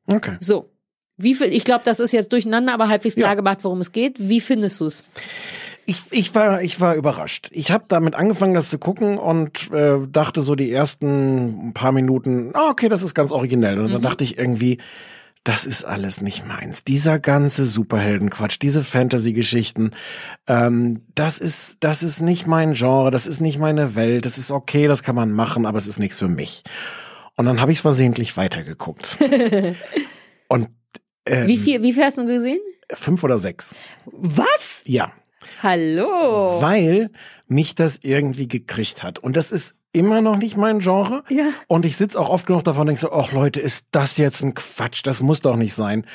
okay. So. Wie viel, ich glaube, das ist jetzt durcheinander, aber halbwegs klar gemacht, worum es geht. Wie findest du es? Ich, ich war ich war überrascht. Ich habe damit angefangen, das zu gucken und äh, dachte so die ersten paar Minuten, ah, okay, das ist ganz originell. Und dann Mhm. dachte ich irgendwie, das ist alles nicht meins. Dieser ganze Superheldenquatsch, diese Fantasy-Geschichten, ähm, das ist das ist nicht mein Genre, das ist nicht meine Welt. Das ist okay, das kann man machen, aber es ist nichts für mich. Und dann habe ich es versehentlich weitergeguckt. Und ähm, Wie viel, wie viel hast du gesehen? fünf oder sechs. Was? Ja. Hallo. Weil mich das irgendwie gekriegt hat. Und das ist immer noch nicht mein Genre. Ja. Und ich sitz auch oft genug davon und denke so, ach Leute, ist das jetzt ein Quatsch? Das muss doch nicht sein.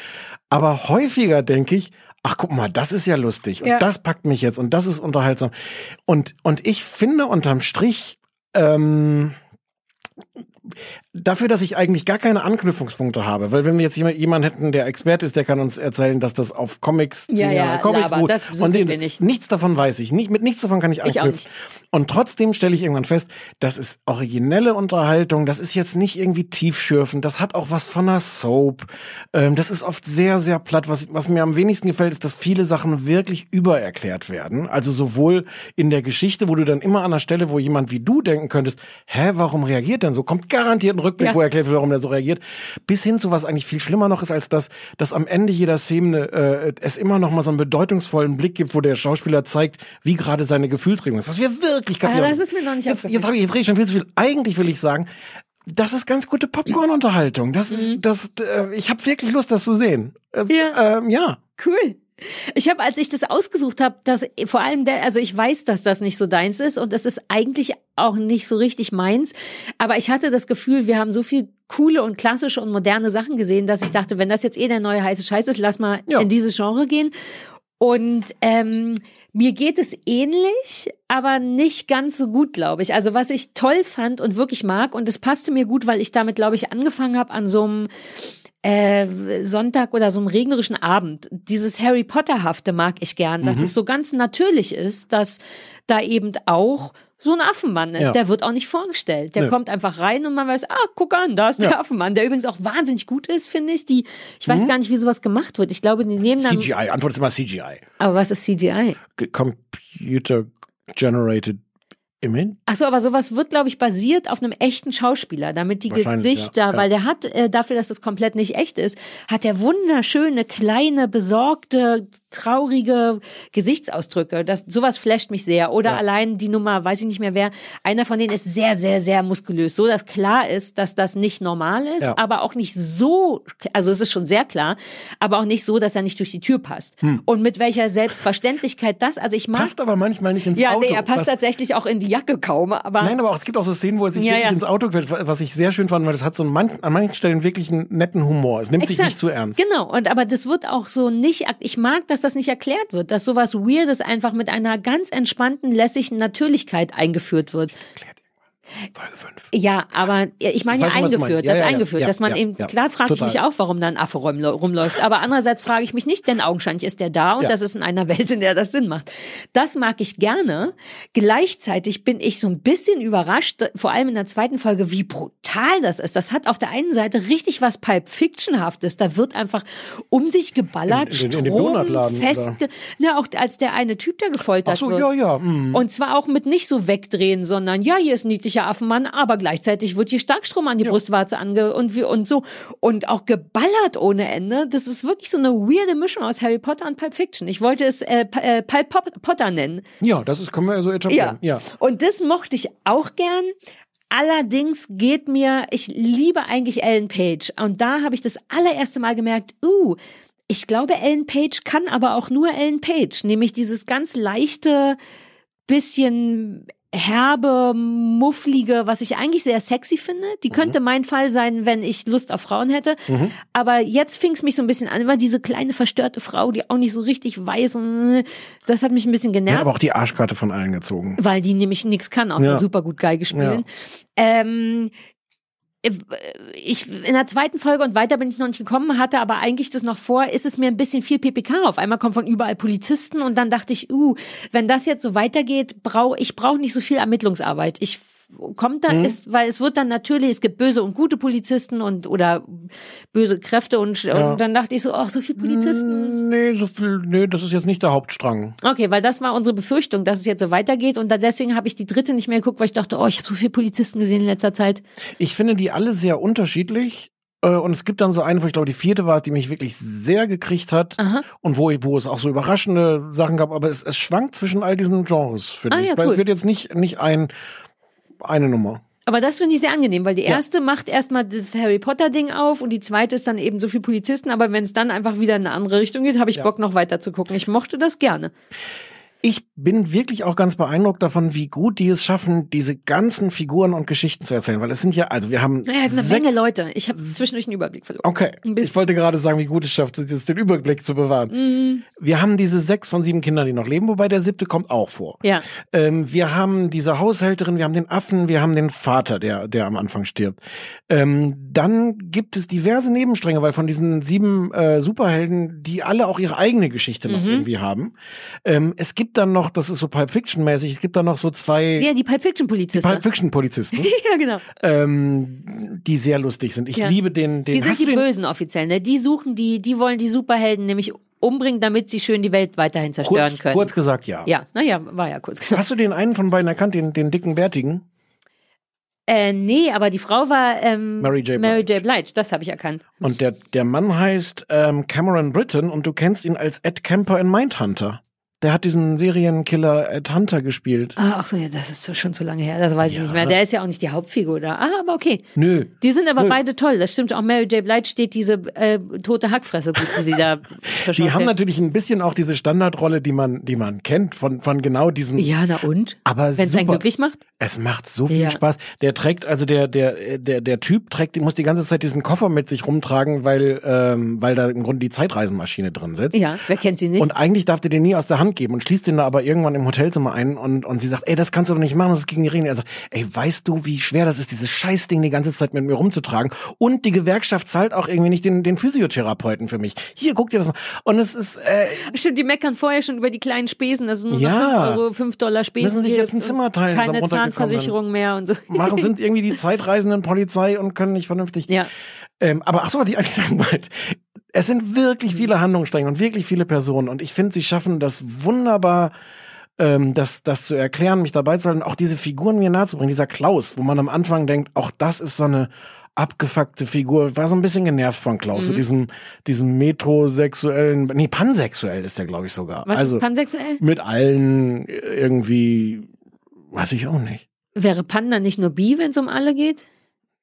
Aber häufiger denke ich, ach guck mal, das ist ja lustig. Und Ja. das packt mich jetzt und das ist unterhaltsam. Und, und ich finde unterm Strich, ähm, dafür, dass ich eigentlich gar keine Anknüpfungspunkte habe, weil wenn wir jetzt jemand- jemanden hätten, der Experte ist, der kann uns erzählen, dass das auf Comics, Ja, zehn ja, Jahre Comics Laber, das- so und sind wir nicht. nichts davon weiß ich. Nicht, mit nichts davon kann ich Ich anknüpfen. Und trotzdem stelle ich irgendwann fest, das ist originelle Unterhaltung, das ist jetzt nicht irgendwie tiefschürfend, das hat auch was von einer Soap. Ähm, das ist oft sehr, sehr platt. Was, was mir am wenigsten gefällt, ist, dass viele Sachen wirklich übererklärt werden. Also sowohl in der Geschichte, wo du dann immer an der Stelle, wo jemand wie du denken könntest, hä, warum reagiert denn so? Kommt garantiert ein Rückblick, Ja. wo erklärt wird, warum der so reagiert. Bis hin zu was eigentlich viel schlimmer noch ist, als das, dass am Ende jeder Szene äh, es immer noch mal so einen bedeutungsvollen Blick gibt, wo der Schauspieler zeigt, wie gerade seine Gefühlsregung ist. Was wir wirklich kapieren. Ah, das ist mir noch nicht jetzt, jetzt habe ich jetzt rede ich schon viel zu viel. Eigentlich will ich sagen, das ist ganz gute Popcorn-Unterhaltung. Das ist, Mhm. das, äh, ich habe wirklich Lust, das zu sehen. Es, ja. Ähm, ja. Cool. Ich habe, als ich das ausgesucht habe, dass vor allem der, also ich weiß, dass das nicht so deins ist und das ist eigentlich auch nicht so richtig meins. Aber ich hatte das Gefühl, wir haben so viel coole und klassische und moderne Sachen gesehen, dass ich dachte, wenn das jetzt eh der neue heiße Scheiß ist, lass mal in dieses Genre gehen. Und ähm, mir geht es ähnlich, aber nicht ganz so gut, glaube ich. Also was ich toll fand und wirklich mag, und es passte mir gut, weil ich damit, glaube ich, angefangen habe an so einem äh, Sonntag oder so einem regnerischen Abend. Dieses Harry Potter-hafte mag ich gern, dass Mhm. es so ganz natürlich ist, dass da eben auch so ein Affenmann ist. Ja. Der wird auch nicht vorgestellt. Der Nö. kommt einfach rein und man weiß, ah, guck an, da ist der Ja. Affenmann, der übrigens auch wahnsinnig gut ist, finde ich. Die, ich weiß Mhm. gar nicht, wie sowas gemacht wird. Ich glaube, die nehmen dann. CGI, Antwort ist immer CGI. Aber was ist CGI? Computer Generated Image. Ach so, aber sowas wird, glaube ich, basiert auf einem echten Schauspieler, damit die Gesichter, ja, ja. weil der hat, äh, dafür, dass es komplett nicht echt ist, hat der wunderschöne, kleine, besorgte, traurige Gesichtsausdrücke. Das, sowas flasht mich sehr. Oder Ja. allein die Nummer, weiß ich nicht mehr wer, einer von denen ist sehr, sehr, sehr muskulös. So, dass klar ist, dass das nicht normal ist, Ja. aber auch nicht so, also es ist schon sehr klar, aber auch nicht so, dass er nicht durch die Tür passt. Hm. Und mit welcher Selbstverständlichkeit das, also ich mag. Passt aber manchmal nicht ins ja, Auto. nee, er passt tatsächlich auch in die Jacke kaum, aber. Nein, aber auch, es gibt auch so Szenen, wo er sich Ja, wirklich ja. ins Auto quetscht, was ich sehr schön fand, weil das hat so an manchen, an manchen Stellen wirklich einen netten Humor. Es nimmt sich Exakt. nicht zu ernst. Genau, und aber das wird auch so nicht, ich mag, dass das nicht erklärt wird, dass sowas Weirdes einfach mit einer ganz entspannten, lässigen Natürlichkeit eingeführt wird. Ja, aber ich meine ja eingeführt. Ja, das ja, eingeführt, Ja, dass man eben, klar frage ich mich auch, warum da ein Affe rum, rumläuft, aber andererseits frage ich mich nicht, denn augenscheinlich ist der da und das ist in einer Welt, in der das Sinn macht. Das mag ich gerne. Gleichzeitig bin ich so ein bisschen überrascht, vor allem in der zweiten Folge, wie brutal das ist. Das hat auf der einen Seite richtig was Pulp Fictionhaftes. Da wird einfach um sich geballert, In- in- in Strom festge... Na, auch als der eine Typ, der gefoltert Ach so, wird. ja, ja. mhm. Und zwar auch mit nicht so wegdrehen, sondern ja, hier ist ein niedlicher Affenmann, aber gleichzeitig wird hier Starkstrom an die Brustwarze ange und wie und so und auch geballert ohne Ende. Das ist wirklich so eine weirde Mischung aus Harry Potter und Pulp Fiction. Ich wollte es äh, äh, Pulp Potter nennen. Ja, das ist, können wir ja so etablieren. Ja. Und das mochte ich auch gern. Allerdings geht mir, ich liebe eigentlich Ellen Page. Und da habe ich das allererste Mal gemerkt, uh, ich glaube, Ellen Page kann aber auch nur Ellen Page. Nämlich dieses ganz leichte, bisschen herbe, mufflige, was ich eigentlich sehr sexy finde. Die könnte mein Fall sein, wenn ich Lust auf Frauen hätte. Mhm. Aber jetzt fing es mich so ein bisschen an, immer diese kleine verstörte Frau, die auch nicht so richtig weiß und das hat mich ein bisschen Ja, genervt aber auch die Arschkarte von allen gezogen. weil die nämlich nix kann, außer Ja. super gut Geige spielen. Ähm, ich in der zweiten Folge und weiter bin ich noch nicht gekommen, hatte aber eigentlich das noch vor, ist es mir ein bisschen viel PPK. Auf einmal kommen von überall Polizisten und dann dachte ich, uh, wenn das jetzt so weitergeht, brauche ich brauche nicht so viel Ermittlungsarbeit. Ich kommt da Mhm. ist, weil es wird dann natürlich, es gibt böse und gute Polizisten und oder böse Kräfte und, Ja. und dann dachte ich so, ach, so viel Polizisten. Nee, so viel, nee, das ist jetzt nicht der Hauptstrang. Okay, weil das war unsere Befürchtung, dass es jetzt so weitergeht und deswegen habe ich die dritte nicht mehr geguckt, weil ich dachte, oh, ich habe so viele Polizisten gesehen in letzter Zeit. Ich finde die alle sehr unterschiedlich. äh, Und es gibt dann so eine, wo ich glaube, die vierte war es, die mich wirklich sehr gekriegt hat. Und wo, wo es auch so überraschende Sachen gab. Aber es, es schwankt zwischen all diesen Genres, finde Ah, ich. ja, Weil cool. Es wird jetzt nicht, nicht ein, eine Nummer. Aber das finde ich sehr angenehm, weil die Ja. erste macht erstmal das Harry Potter Ding auf und die zweite ist dann eben so viel Polizisten, aber wenn es dann einfach wieder in eine andere Richtung geht, habe ich Ja. Bock noch weiter zu gucken. Ich mochte das gerne. Ich bin wirklich auch ganz beeindruckt davon, wie gut die es schaffen, diese ganzen Figuren und Geschichten zu erzählen. Weil es sind ja, also wir haben. Naja, es sind eine Menge Leute. Ich habe zwischendurch einen Überblick verloren. Okay. Ich wollte gerade sagen, wie gut es schafft, den Überblick zu bewahren. Mhm. Wir haben diese sechs von sieben Kindern, die noch leben, wobei der siebte kommt auch vor. Ja. Ähm, wir haben diese Haushälterin, wir haben den Affen, wir haben den Vater, der, der am Anfang stirbt. Ähm, dann gibt es diverse Nebenstränge, weil von diesen sieben äh, Superhelden, die alle auch ihre eigene Geschichte noch Mhm. irgendwie haben. Ähm, es gibt dann noch, das ist so Pulp Fiction mäßig, es gibt dann noch so zwei Ja, die Pulp Fiction die Polizisten. Pulp Fiction Polizisten, ja, genau. ähm, die sehr lustig sind. Ich Ja. liebe den, den Die sind die den, Bösen offiziell, ne? Die suchen die, die wollen die Superhelden nämlich umbringen, damit sie schön die Welt weiterhin zerstören kurz, können. kurz gesagt, ja. Ja, naja, war ja kurz gesagt. Hast du den einen von beiden erkannt, den, den dicken Bärtigen? Äh, nee, aber die Frau war ähm, Mary J. Mary J. Blige, das habe ich erkannt. Und der, der Mann heißt ähm, Cameron Britton und du kennst ihn als Ed Kemper in Mindhunter. Der hat diesen Serienkiller Ed Hunter gespielt. Ah, ach so, ja, das ist schon zu lange her, das weiß ich nicht mehr. Der ist ja auch nicht die Hauptfigur da. Ah, aber okay. Nö. Die sind aber Nö. beide toll, das stimmt. Auch Mary J. Blige steht diese äh, tote Hackfresse gut, wie sie da Die haben natürlich ein bisschen auch diese Standardrolle, die man, die man kennt von, von genau diesen. Ja, na und? Aber Wenn es einen glücklich macht? Es macht so viel Ja. Spaß. Der trägt, also der, der, der, der Typ trägt, muss die ganze Zeit diesen Koffer mit sich rumtragen, weil, ähm, weil da im Grunde die Zeitreisenmaschine drin sitzt. Ja, wer kennt sie nicht? Und eigentlich darf der den nie aus der Hand geben und schließt den da aber irgendwann im Hotelzimmer ein und, und sie sagt, ey, das kannst du doch nicht machen, das ist gegen die Regeln. Er sagt, ey, weißt du, wie schwer das ist, dieses Scheißding die ganze Zeit mit mir rumzutragen? Und die Gewerkschaft zahlt auch irgendwie nicht den, den Physiotherapeuten für mich. Hier, guck dir das mal. Und es ist, äh, Stimmt, die meckern vorher schon über die kleinen Spesen, das sind nur Ja. noch 5 Euro, 5 Dollar Spesen. Müssen sich jetzt ein Zimmer teilen, Keine. Zahnversicherung mehr und so. machen, sind irgendwie die Zeitreisenden Polizei und können nicht vernünftig. Ja. Ähm, aber ach so, was ich eigentlich sagen wollte. Es sind wirklich viele Handlungsstränge und wirklich viele Personen und ich finde, sie schaffen das wunderbar, ähm, das, das zu erklären, mich dabei zu halten, auch diese Figuren mir nahezubringen. Dieser Klaus, wo man am Anfang denkt, auch das ist so eine abgefuckte Figur, war so ein bisschen genervt von Klaus, so Mhm. diesem, diesem metrosexuellen, nee, pansexuell ist der, glaube ich, sogar. Was also ist pansexuell? mit allen irgendwie, weiß ich auch nicht. Wäre Panda nicht nur bi, wenn es um alle geht?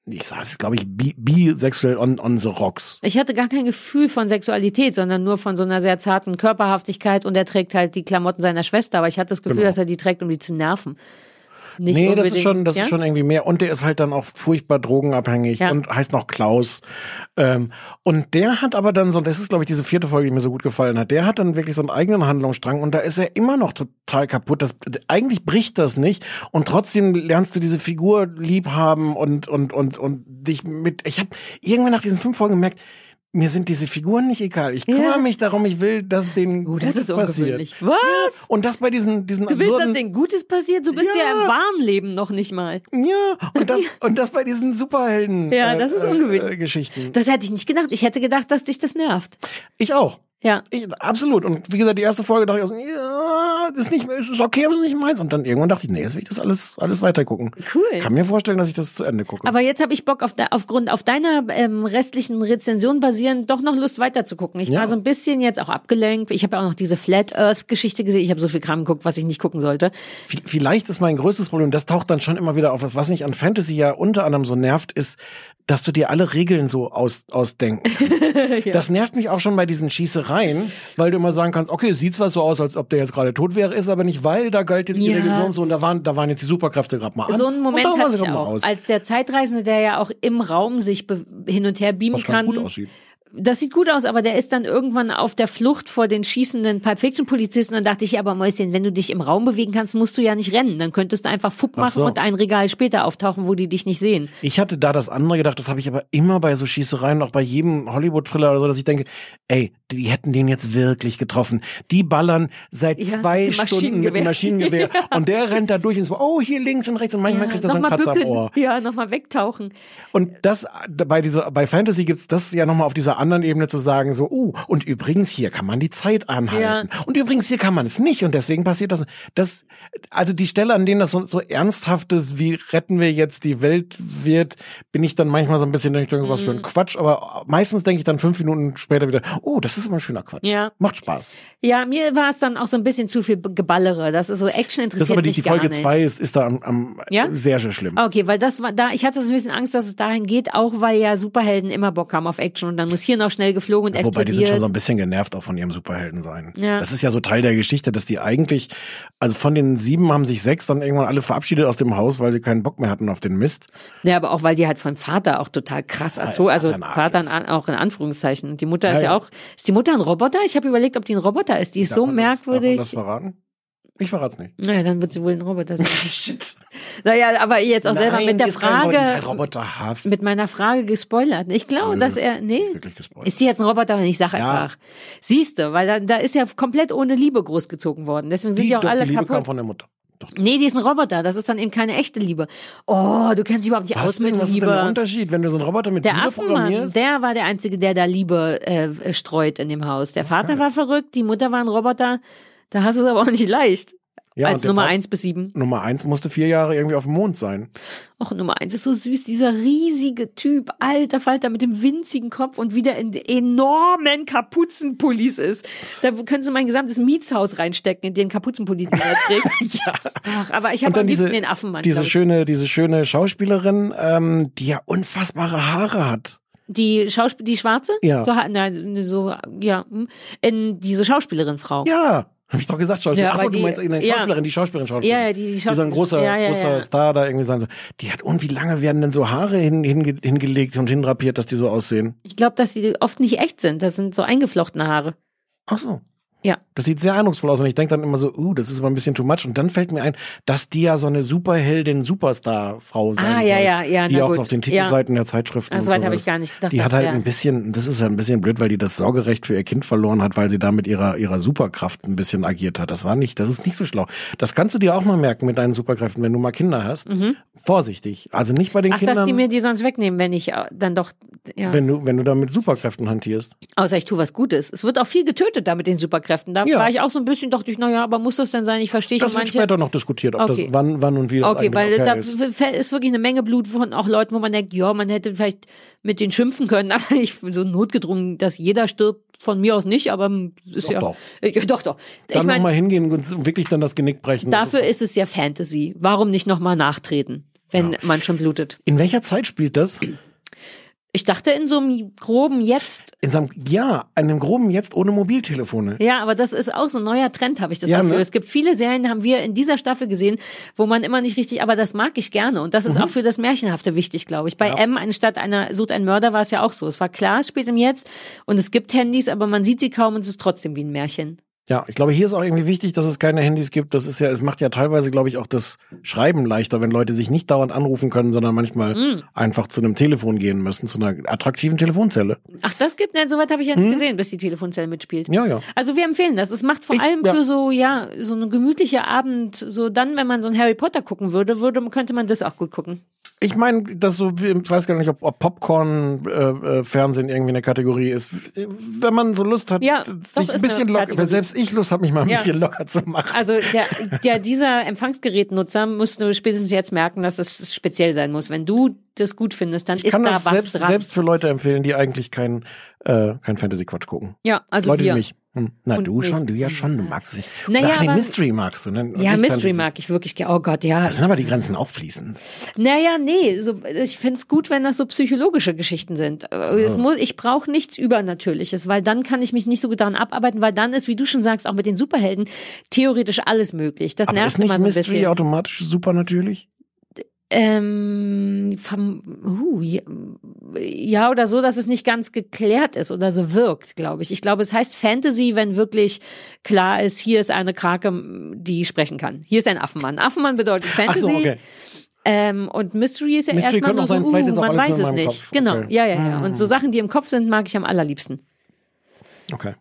Ich sag es, glaube ich, bi- bisexuell on, on the rocks. Ich hatte gar kein Gefühl von Sexualität, sondern nur von so einer sehr zarten Körperhaftigkeit und er trägt halt die Klamotten seiner Schwester, aber ich hatte das Gefühl, Genau. dass er die trägt, um die zu nerven. Nicht nee, das ist schon, das ja? ist schon irgendwie mehr. Und der ist halt dann auch furchtbar drogenabhängig Ja. und heißt noch Klaus. Ähm, und der hat aber dann so, das ist, glaube ich, diese vierte Folge, die mir so gut gefallen hat, der hat dann wirklich so einen eigenen Handlungsstrang und da ist er immer noch total kaputt. Das, eigentlich bricht das nicht und trotzdem lernst du diese Figur lieb haben und, und, und, und dich mit, ich habe irgendwann nach diesen fünf Folgen gemerkt, mir sind diese Figuren nicht egal. Ich kümmere Ja. mich darum, ich will, dass denen Oh, das Gutes ist ungewöhnlich. passiert. Was? Und das bei diesen, diesen Du willst, dass denen Gutes passiert? Du bist ja, Ja. im wahren Leben noch nicht mal. Ja, und das, und das bei diesen Superhelden. Ja, das ist ungewöhnlich. Äh, Geschichten. Das hätte ich nicht gedacht. Ich hätte gedacht, dass dich das nervt. Ich auch. Ja. Ich, absolut. Und wie gesagt, die erste Folge dachte ich auch so, ja, das ist nicht, ist okay, aber es ist nicht meins. Und dann irgendwann dachte ich, nee, jetzt will ich das alles, alles weiter gucken. Cool. Kann mir vorstellen, dass ich das zu Ende gucke. Aber jetzt habe ich Bock, auf de, aufgrund auf deiner ähm, restlichen Rezension basierend, doch noch Lust weiter zu gucken. Ich Ja. war so ein bisschen jetzt auch abgelenkt. Ich habe ja auch noch diese Flat Earth Geschichte gesehen. Ich habe so viel Kram geguckt, was ich nicht gucken sollte. V- Vielleicht ist mein größtes Problem, das taucht dann schon immer wieder auf. Was, mich an Fantasy ja unter anderem so nervt, ist, dass du dir alle Regeln so aus, ausdenken kannst. Das nervt mich auch schon bei diesen Schießereien, weil du immer sagen kannst, okay, es sieht zwar so aus, als ob der jetzt gerade tot wäre, ist aber nicht, weil da galt jetzt die Ja. Regel so und so und da waren, da waren jetzt die Superkräfte gerade mal an. So einen Moment hatte ich auch. Als der Zeitreisende, der ja auch im Raum sich hin und her beamen Was kann. gut aussieht. Das sieht gut aus, aber der ist dann irgendwann auf der Flucht vor den schießenden Pulp Fiction Polizisten und dachte ich, ja, aber Mäuschen, wenn du dich im Raum bewegen kannst, musst du ja nicht rennen. Dann könntest du einfach Fupp Ach machen so. und ein Regal später auftauchen, wo die dich nicht sehen. Ich hatte da das andere gedacht, das habe ich aber immer bei so Schießereien, auch bei jedem Hollywood-Thriller oder so, dass ich denke, ey, die hätten den jetzt wirklich getroffen. Die ballern seit Ja, zwei Stunden mit dem Maschinengewehr und der rennt da durch und so, oh, hier links und rechts und manchmal kriegt er so einen nochmal Kratzer am. Ohr. Ja, nochmal wegtauchen. Und das bei dieser bei Fantasy gibt's das ja nochmal auf dieser anderen Ebene zu sagen, so, uh, und übrigens hier kann man die Zeit anhalten. Und übrigens hier kann man es nicht und deswegen passiert das. Das, also die Stelle, an denen das so, so ernsthaftes, wie retten wir jetzt die Welt wird, bin ich dann manchmal so ein bisschen, denke ich, was für ein Quatsch, aber meistens denke ich dann fünf Minuten später wieder, oh, das ist immer ein schöner Quatsch. Ja. Macht Spaß. Ja, mir war es dann auch so ein bisschen zu viel Geballere. Das ist so Action interessiert Das aber die, mich die Folge nicht. zwei ist, ist da am, am Ja? sehr, sehr schlimm. Okay, weil das war da, ich hatte so ein bisschen Angst, dass es dahin geht, auch weil ja Superhelden immer Bock haben auf Action und dann muss hier noch schnell geflogen und Wobei die sind schon explodiert. so ein bisschen genervt auch von ihrem Superhelden sein. Ja. Das ist ja so Teil der Geschichte, dass die eigentlich, also von den sieben haben sich sechs dann irgendwann alle verabschiedet aus dem Haus, weil sie keinen Bock mehr hatten auf den Mist. Ja, aber auch weil die halt von Vater auch total krass erzogen, also Vater in, auch in Anführungszeichen. Die Mutter ist Ja, ja ja. auch, ist die Mutter ein Roboter? Ich habe überlegt, ob die ein Roboter ist. Die ist Darf so man das- merkwürdig. das verraten? Ich verrat's nicht. Naja, dann wird sie wohl ein Roboter sein. Naja, aber jetzt auch selber Nein, mit der ist kein Roboter, die ist halt Frage, roboterhaft. mit meiner Frage gespoilert. Ich glaube, dass er, nee, Wirklich gespoilert. ist sie jetzt ein Roboter? Und ich sag Ja. einfach, siehste, weil da, da ist ja komplett ohne Liebe großgezogen worden. Deswegen sind Die, auch doch, alle die Liebe kam kaputt. von der Mutter. Nee, die ist ein Roboter. Das ist dann eben keine echte Liebe. Oh, du kennst dich überhaupt nicht aus Was, denn, mit was ist denn der Liebe. Unterschied, wenn du so einen Roboter mit Der Liebe Affenmann, programmierst? der war der Einzige, der da Liebe äh, streut in dem Haus. Der Vater war verrückt, die Mutter war ein Roboter. Da hast du es aber auch nicht leicht. Ja, als Nummer Vater- eins bis sieben. Nummer eins musste vier Jahre irgendwie auf dem Mond sein. Och, Nummer eins ist so süß, dieser riesige Typ, alter Falter mit dem winzigen Kopf und wieder in enormen Kapuzenpullis ist. Da könntest du mein gesamtes Mietshaus reinstecken, in den Kapuzenpulli, den er trägt. Ach, aber ich habe am liebsten den Affenmann. diese schöne, diese schöne Schauspielerin, ähm, die ja unfassbare Haare hat. Die Schauspiel, die Schwarze? Ja. So, nein, so, ja, hm. in diese Schauspielerin Frau. Ja, habe ich doch gesagt, Schauspielerin. Ja, Achso, du die- meinst eine ja. Schauspielerin, die Schauspielerin, Schauspielerin. Ja, ja, die- die so ein großer, Ja, ja, großer ja. Star da irgendwie sein. Die hat, und wie lange werden denn so Haare hin, hinge, hingelegt und hinrapiert, dass die so aussehen? Ich glaube, dass die oft nicht echt sind. Das sind so eingeflochtene Haare. Ach so. Ja. Das sieht sehr eindrucksvoll aus und ich denke dann immer so, uh, das ist aber ein bisschen too much. Und dann fällt mir ein, dass die ja so eine Superheldin, Superstar-Frau sein Ah, soll. ja, ja, ja, Die auch gut. auf den Ja. Titelseiten der Zeitschriften Ah, und so weit habe ich gar nicht gedacht, Die hat halt ein bisschen, das ist halt ein bisschen blöd, weil die das Sorgerecht für ihr Kind verloren hat, weil sie da mit ihrer, ihrer Superkraft ein bisschen agiert hat. Das war nicht, das ist nicht so schlau. Das kannst du dir auch mal merken mit deinen Superkräften, wenn du mal Kinder hast. Vorsichtig. Also nicht bei den Mhm. Ach, Kindern. dass die mir die sonst wegnehmen, wenn ich äh, dann doch, ja. wenn du, wenn du da mit Superkräften hantierst. Außer ich tue was Gutes. Es wird auch viel getötet da mit den Superkräften. Da Ja. war ich auch so ein bisschen, dachte ich, naja, aber muss das denn sein? Ich verstehe Das schon wird manche. später noch diskutiert, ob Okay. das wann, wann und wie das Okay, weil okay da ist. ist wirklich eine Menge Blut von auch Leuten, wo man denkt, ja, man hätte vielleicht mit denen schimpfen können, aber ich so notgedrungen, dass jeder stirbt, von mir aus nicht, aber ist Doch, ja doch. Äh, doch, doch. Ich Dann meine, nochmal hingehen und wirklich dann das Genick brechen. Das dafür ist es ja Fantasy. Warum nicht nochmal nachtreten, wenn man schon blutet? In welcher Zeit spielt das? Ich dachte in so einem groben Jetzt. In seinem, ja, einem groben Jetzt ohne Mobiltelefone. Ja, aber das ist auch so ein neuer Trend, habe ich das Ja, Gefühl. ne? Es gibt viele Serien, haben wir in dieser Staffel gesehen, wo man immer nicht richtig, aber das mag ich gerne. Und das ist Mhm. auch für das Märchenhafte wichtig, glaube ich. Bei M, anstatt einer sucht ein Mörder, war es ja auch so. Es war klar, es spielt im Jetzt und es gibt Handys, aber man sieht sie kaum und es ist trotzdem wie ein Märchen. Ja, ich glaube, hier ist auch irgendwie wichtig, dass es keine Handys gibt. Das ist ja, es macht ja teilweise, glaube ich, auch das Schreiben leichter, wenn Leute sich nicht dauernd anrufen können, sondern manchmal Mm. einfach zu einem Telefon gehen müssen, zu einer attraktiven Telefonzelle. Ach, das gibt, nein, soweit habe ich ja nicht gesehen, bis die Telefonzelle mitspielt. Ja, ja. Also wir empfehlen das. Es macht vor allem ja. für so, ja, so eine gemütliche Abend, so dann, wenn man so ein Harry Potter gucken würde, würde, könnte man das auch gut gucken. Ich meine, das so, ich weiß gar nicht, ob, ob Popcorn-Fernsehen irgendwie eine Kategorie ist. Wenn man so Lust hat, Ja, sich doch, ein bisschen locker, selbst ich Lust habe, mich mal ein Ja. bisschen locker zu machen. Also der, der dieser Empfangsgerätnutzer müsste spätestens jetzt merken, dass das speziell sein muss. Wenn du das gut findest, dann Ich ist kann da das was selbst, dran. selbst für Leute empfehlen, die eigentlich kein, äh, kein Fantasy-Quatsch gucken. Ja, also Leute wir. wie mich. Hm. Na, Und du schon, du ja schon, du magst es. Naja, Ach, nee, aber- Mystery magst du, ne? Ja, Mystery mag ich wirklich. gerne. Oh Gott, ja. Da sind aber die Grenzen auch fließend. Naja, nee, so, ich find's gut, wenn das so psychologische Geschichten sind. Es muss, ich brauche nichts Übernatürliches, weil dann kann ich mich nicht so gut daran abarbeiten, weil dann ist, wie du schon sagst, auch mit den Superhelden theoretisch alles möglich. Das aber nervt ist nicht immer so ein Mystery bisschen. automatisch super natürlich? Ähm, vom, uh, ja, oder so, dass es nicht ganz geklärt ist oder so wirkt, glaube ich. Ich glaube, es heißt Fantasy, wenn wirklich klar ist, hier ist eine Krake, die sprechen kann. Hier ist ein Affenmann. Affenmann bedeutet Ach Fantasy. so, okay. Ähm, und Mystery ist ja Mystery erstmal nur so, sein, uh, man weiß es nicht. Kopf. Genau, Okay. ja, ja, ja. Und so Sachen, die im Kopf sind, mag ich am allerliebsten. Okay.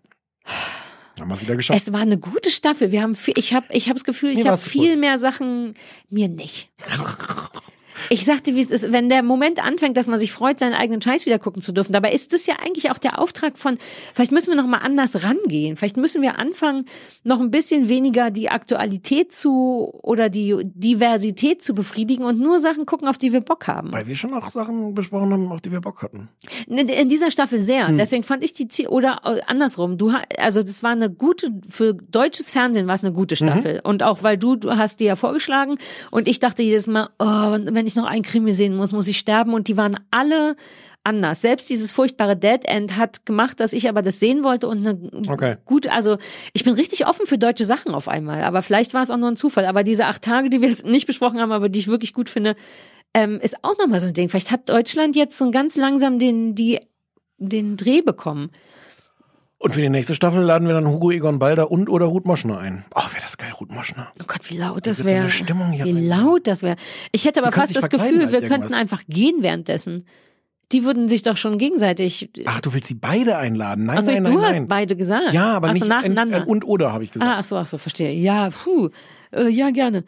Haben wir es wieder geschafft. Es war eine gute Staffel. Wir haben viel, ich habe ich hab das Gefühl, ich Mir habe viel mehr Sachen mir nicht. Ich sagte, wie es ist, wenn der Moment anfängt, dass man sich freut, seinen eigenen Scheiß wieder gucken zu dürfen. Dabei ist das ja eigentlich auch der Auftrag von, vielleicht müssen wir noch mal anders rangehen. Vielleicht müssen wir anfangen, noch ein bisschen weniger die Aktualität zu oder die Diversität zu befriedigen und nur Sachen gucken, auf die wir Bock haben. Weil wir schon auch Sachen besprochen haben, auf die wir Bock hatten. In dieser Staffel sehr. Hm. Deswegen fand ich die Zie- oder äh, andersrum. Du also das war eine gute für deutsches Fernsehen war es eine gute Staffel und auch weil du du hast die ja vorgeschlagen und ich dachte jedes Mal, oh, wenn ich noch ein Krimi sehen muss, muss ich sterben und die waren alle anders. Selbst dieses furchtbare Dead End hat gemacht, dass ich aber das sehen wollte und eine Okay. gute, also ich bin richtig offen für deutsche Sachen auf einmal, aber vielleicht war es auch nur ein Zufall. Aber diese acht Tage, die wir jetzt nicht besprochen haben, aber die ich wirklich gut finde, ähm, ist auch nochmal so ein Ding. Vielleicht hat Deutschland jetzt so ganz langsam den, die, den Dreh bekommen. Und für die nächste Staffel laden wir dann Hugo Egon Balder und oder Ruth Moschner ein. Oh, wäre das geil, Ruth Moschner. Oh Gott, wie laut das so wäre. Hier wie rein. laut das wäre. Ich hätte aber können fast das Gefühl, wir könnten einfach gehen währenddessen. Die würden sich doch schon gegenseitig. Ach, du willst sie beide einladen? Nein, Achso, nein, du nein, hast nein. beide gesagt. Ja, aber Ach so, nicht nacheinander. Ein und oder habe ich gesagt. Ah, ach so, ach so, verstehe. Ja, puh. Äh, ja, gerne.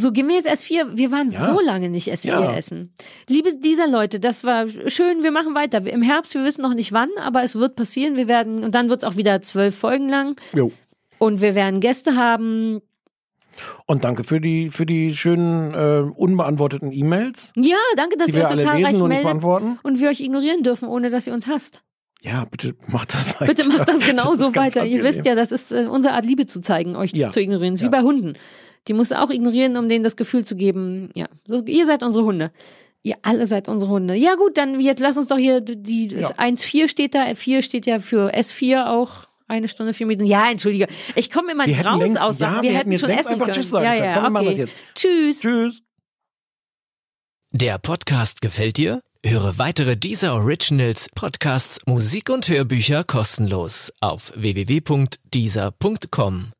So, gehen wir jetzt S4. Wir waren Ja. so lange nicht S4 Ja. essen. Liebe dieser Leute, das war schön. Wir machen weiter. Im Herbst, wir wissen noch nicht wann, aber es wird passieren. Wir werden, und dann wird es auch wieder zwölf Folgen lang. Jo. Und wir werden Gäste haben. Und danke für die für die schönen äh, unbeantworteten E-Mails. Ja, danke, dass ihr wir euch alle total lesen und meldet beantworten. und wir euch ignorieren dürfen, ohne dass ihr uns hasst. Ja, bitte macht das weiter. Bitte macht das genauso ganz weiter. Ihr wisst ja, das ist äh, unsere Art, Liebe zu zeigen, euch Ja. zu ignorieren. Das ist Ja. wie bei Hunden. Die musst du auch ignorieren, um denen das Gefühl zu geben, ja, so, ihr seid unsere Hunde. Ihr alle seid unsere Hunde. Ja gut, dann jetzt lass uns doch hier die Ja. 1-4 steht da, 4 steht ja für S4 auch. Eine Stunde, vier Minuten. Ja, entschuldige. Ich komme immer nicht raus längst- aus Sachen. ja, wir, wir hätten hätten jetzt schon essen einfach können. Tschüss sagen ja, können. ja, Komm, wir machen okay. das jetzt. Tschüss. Tschüss. Der Podcast gefällt dir? Höre weitere dieser Originals, Podcasts, Musik und Hörbücher kostenlos auf www.dieser.com.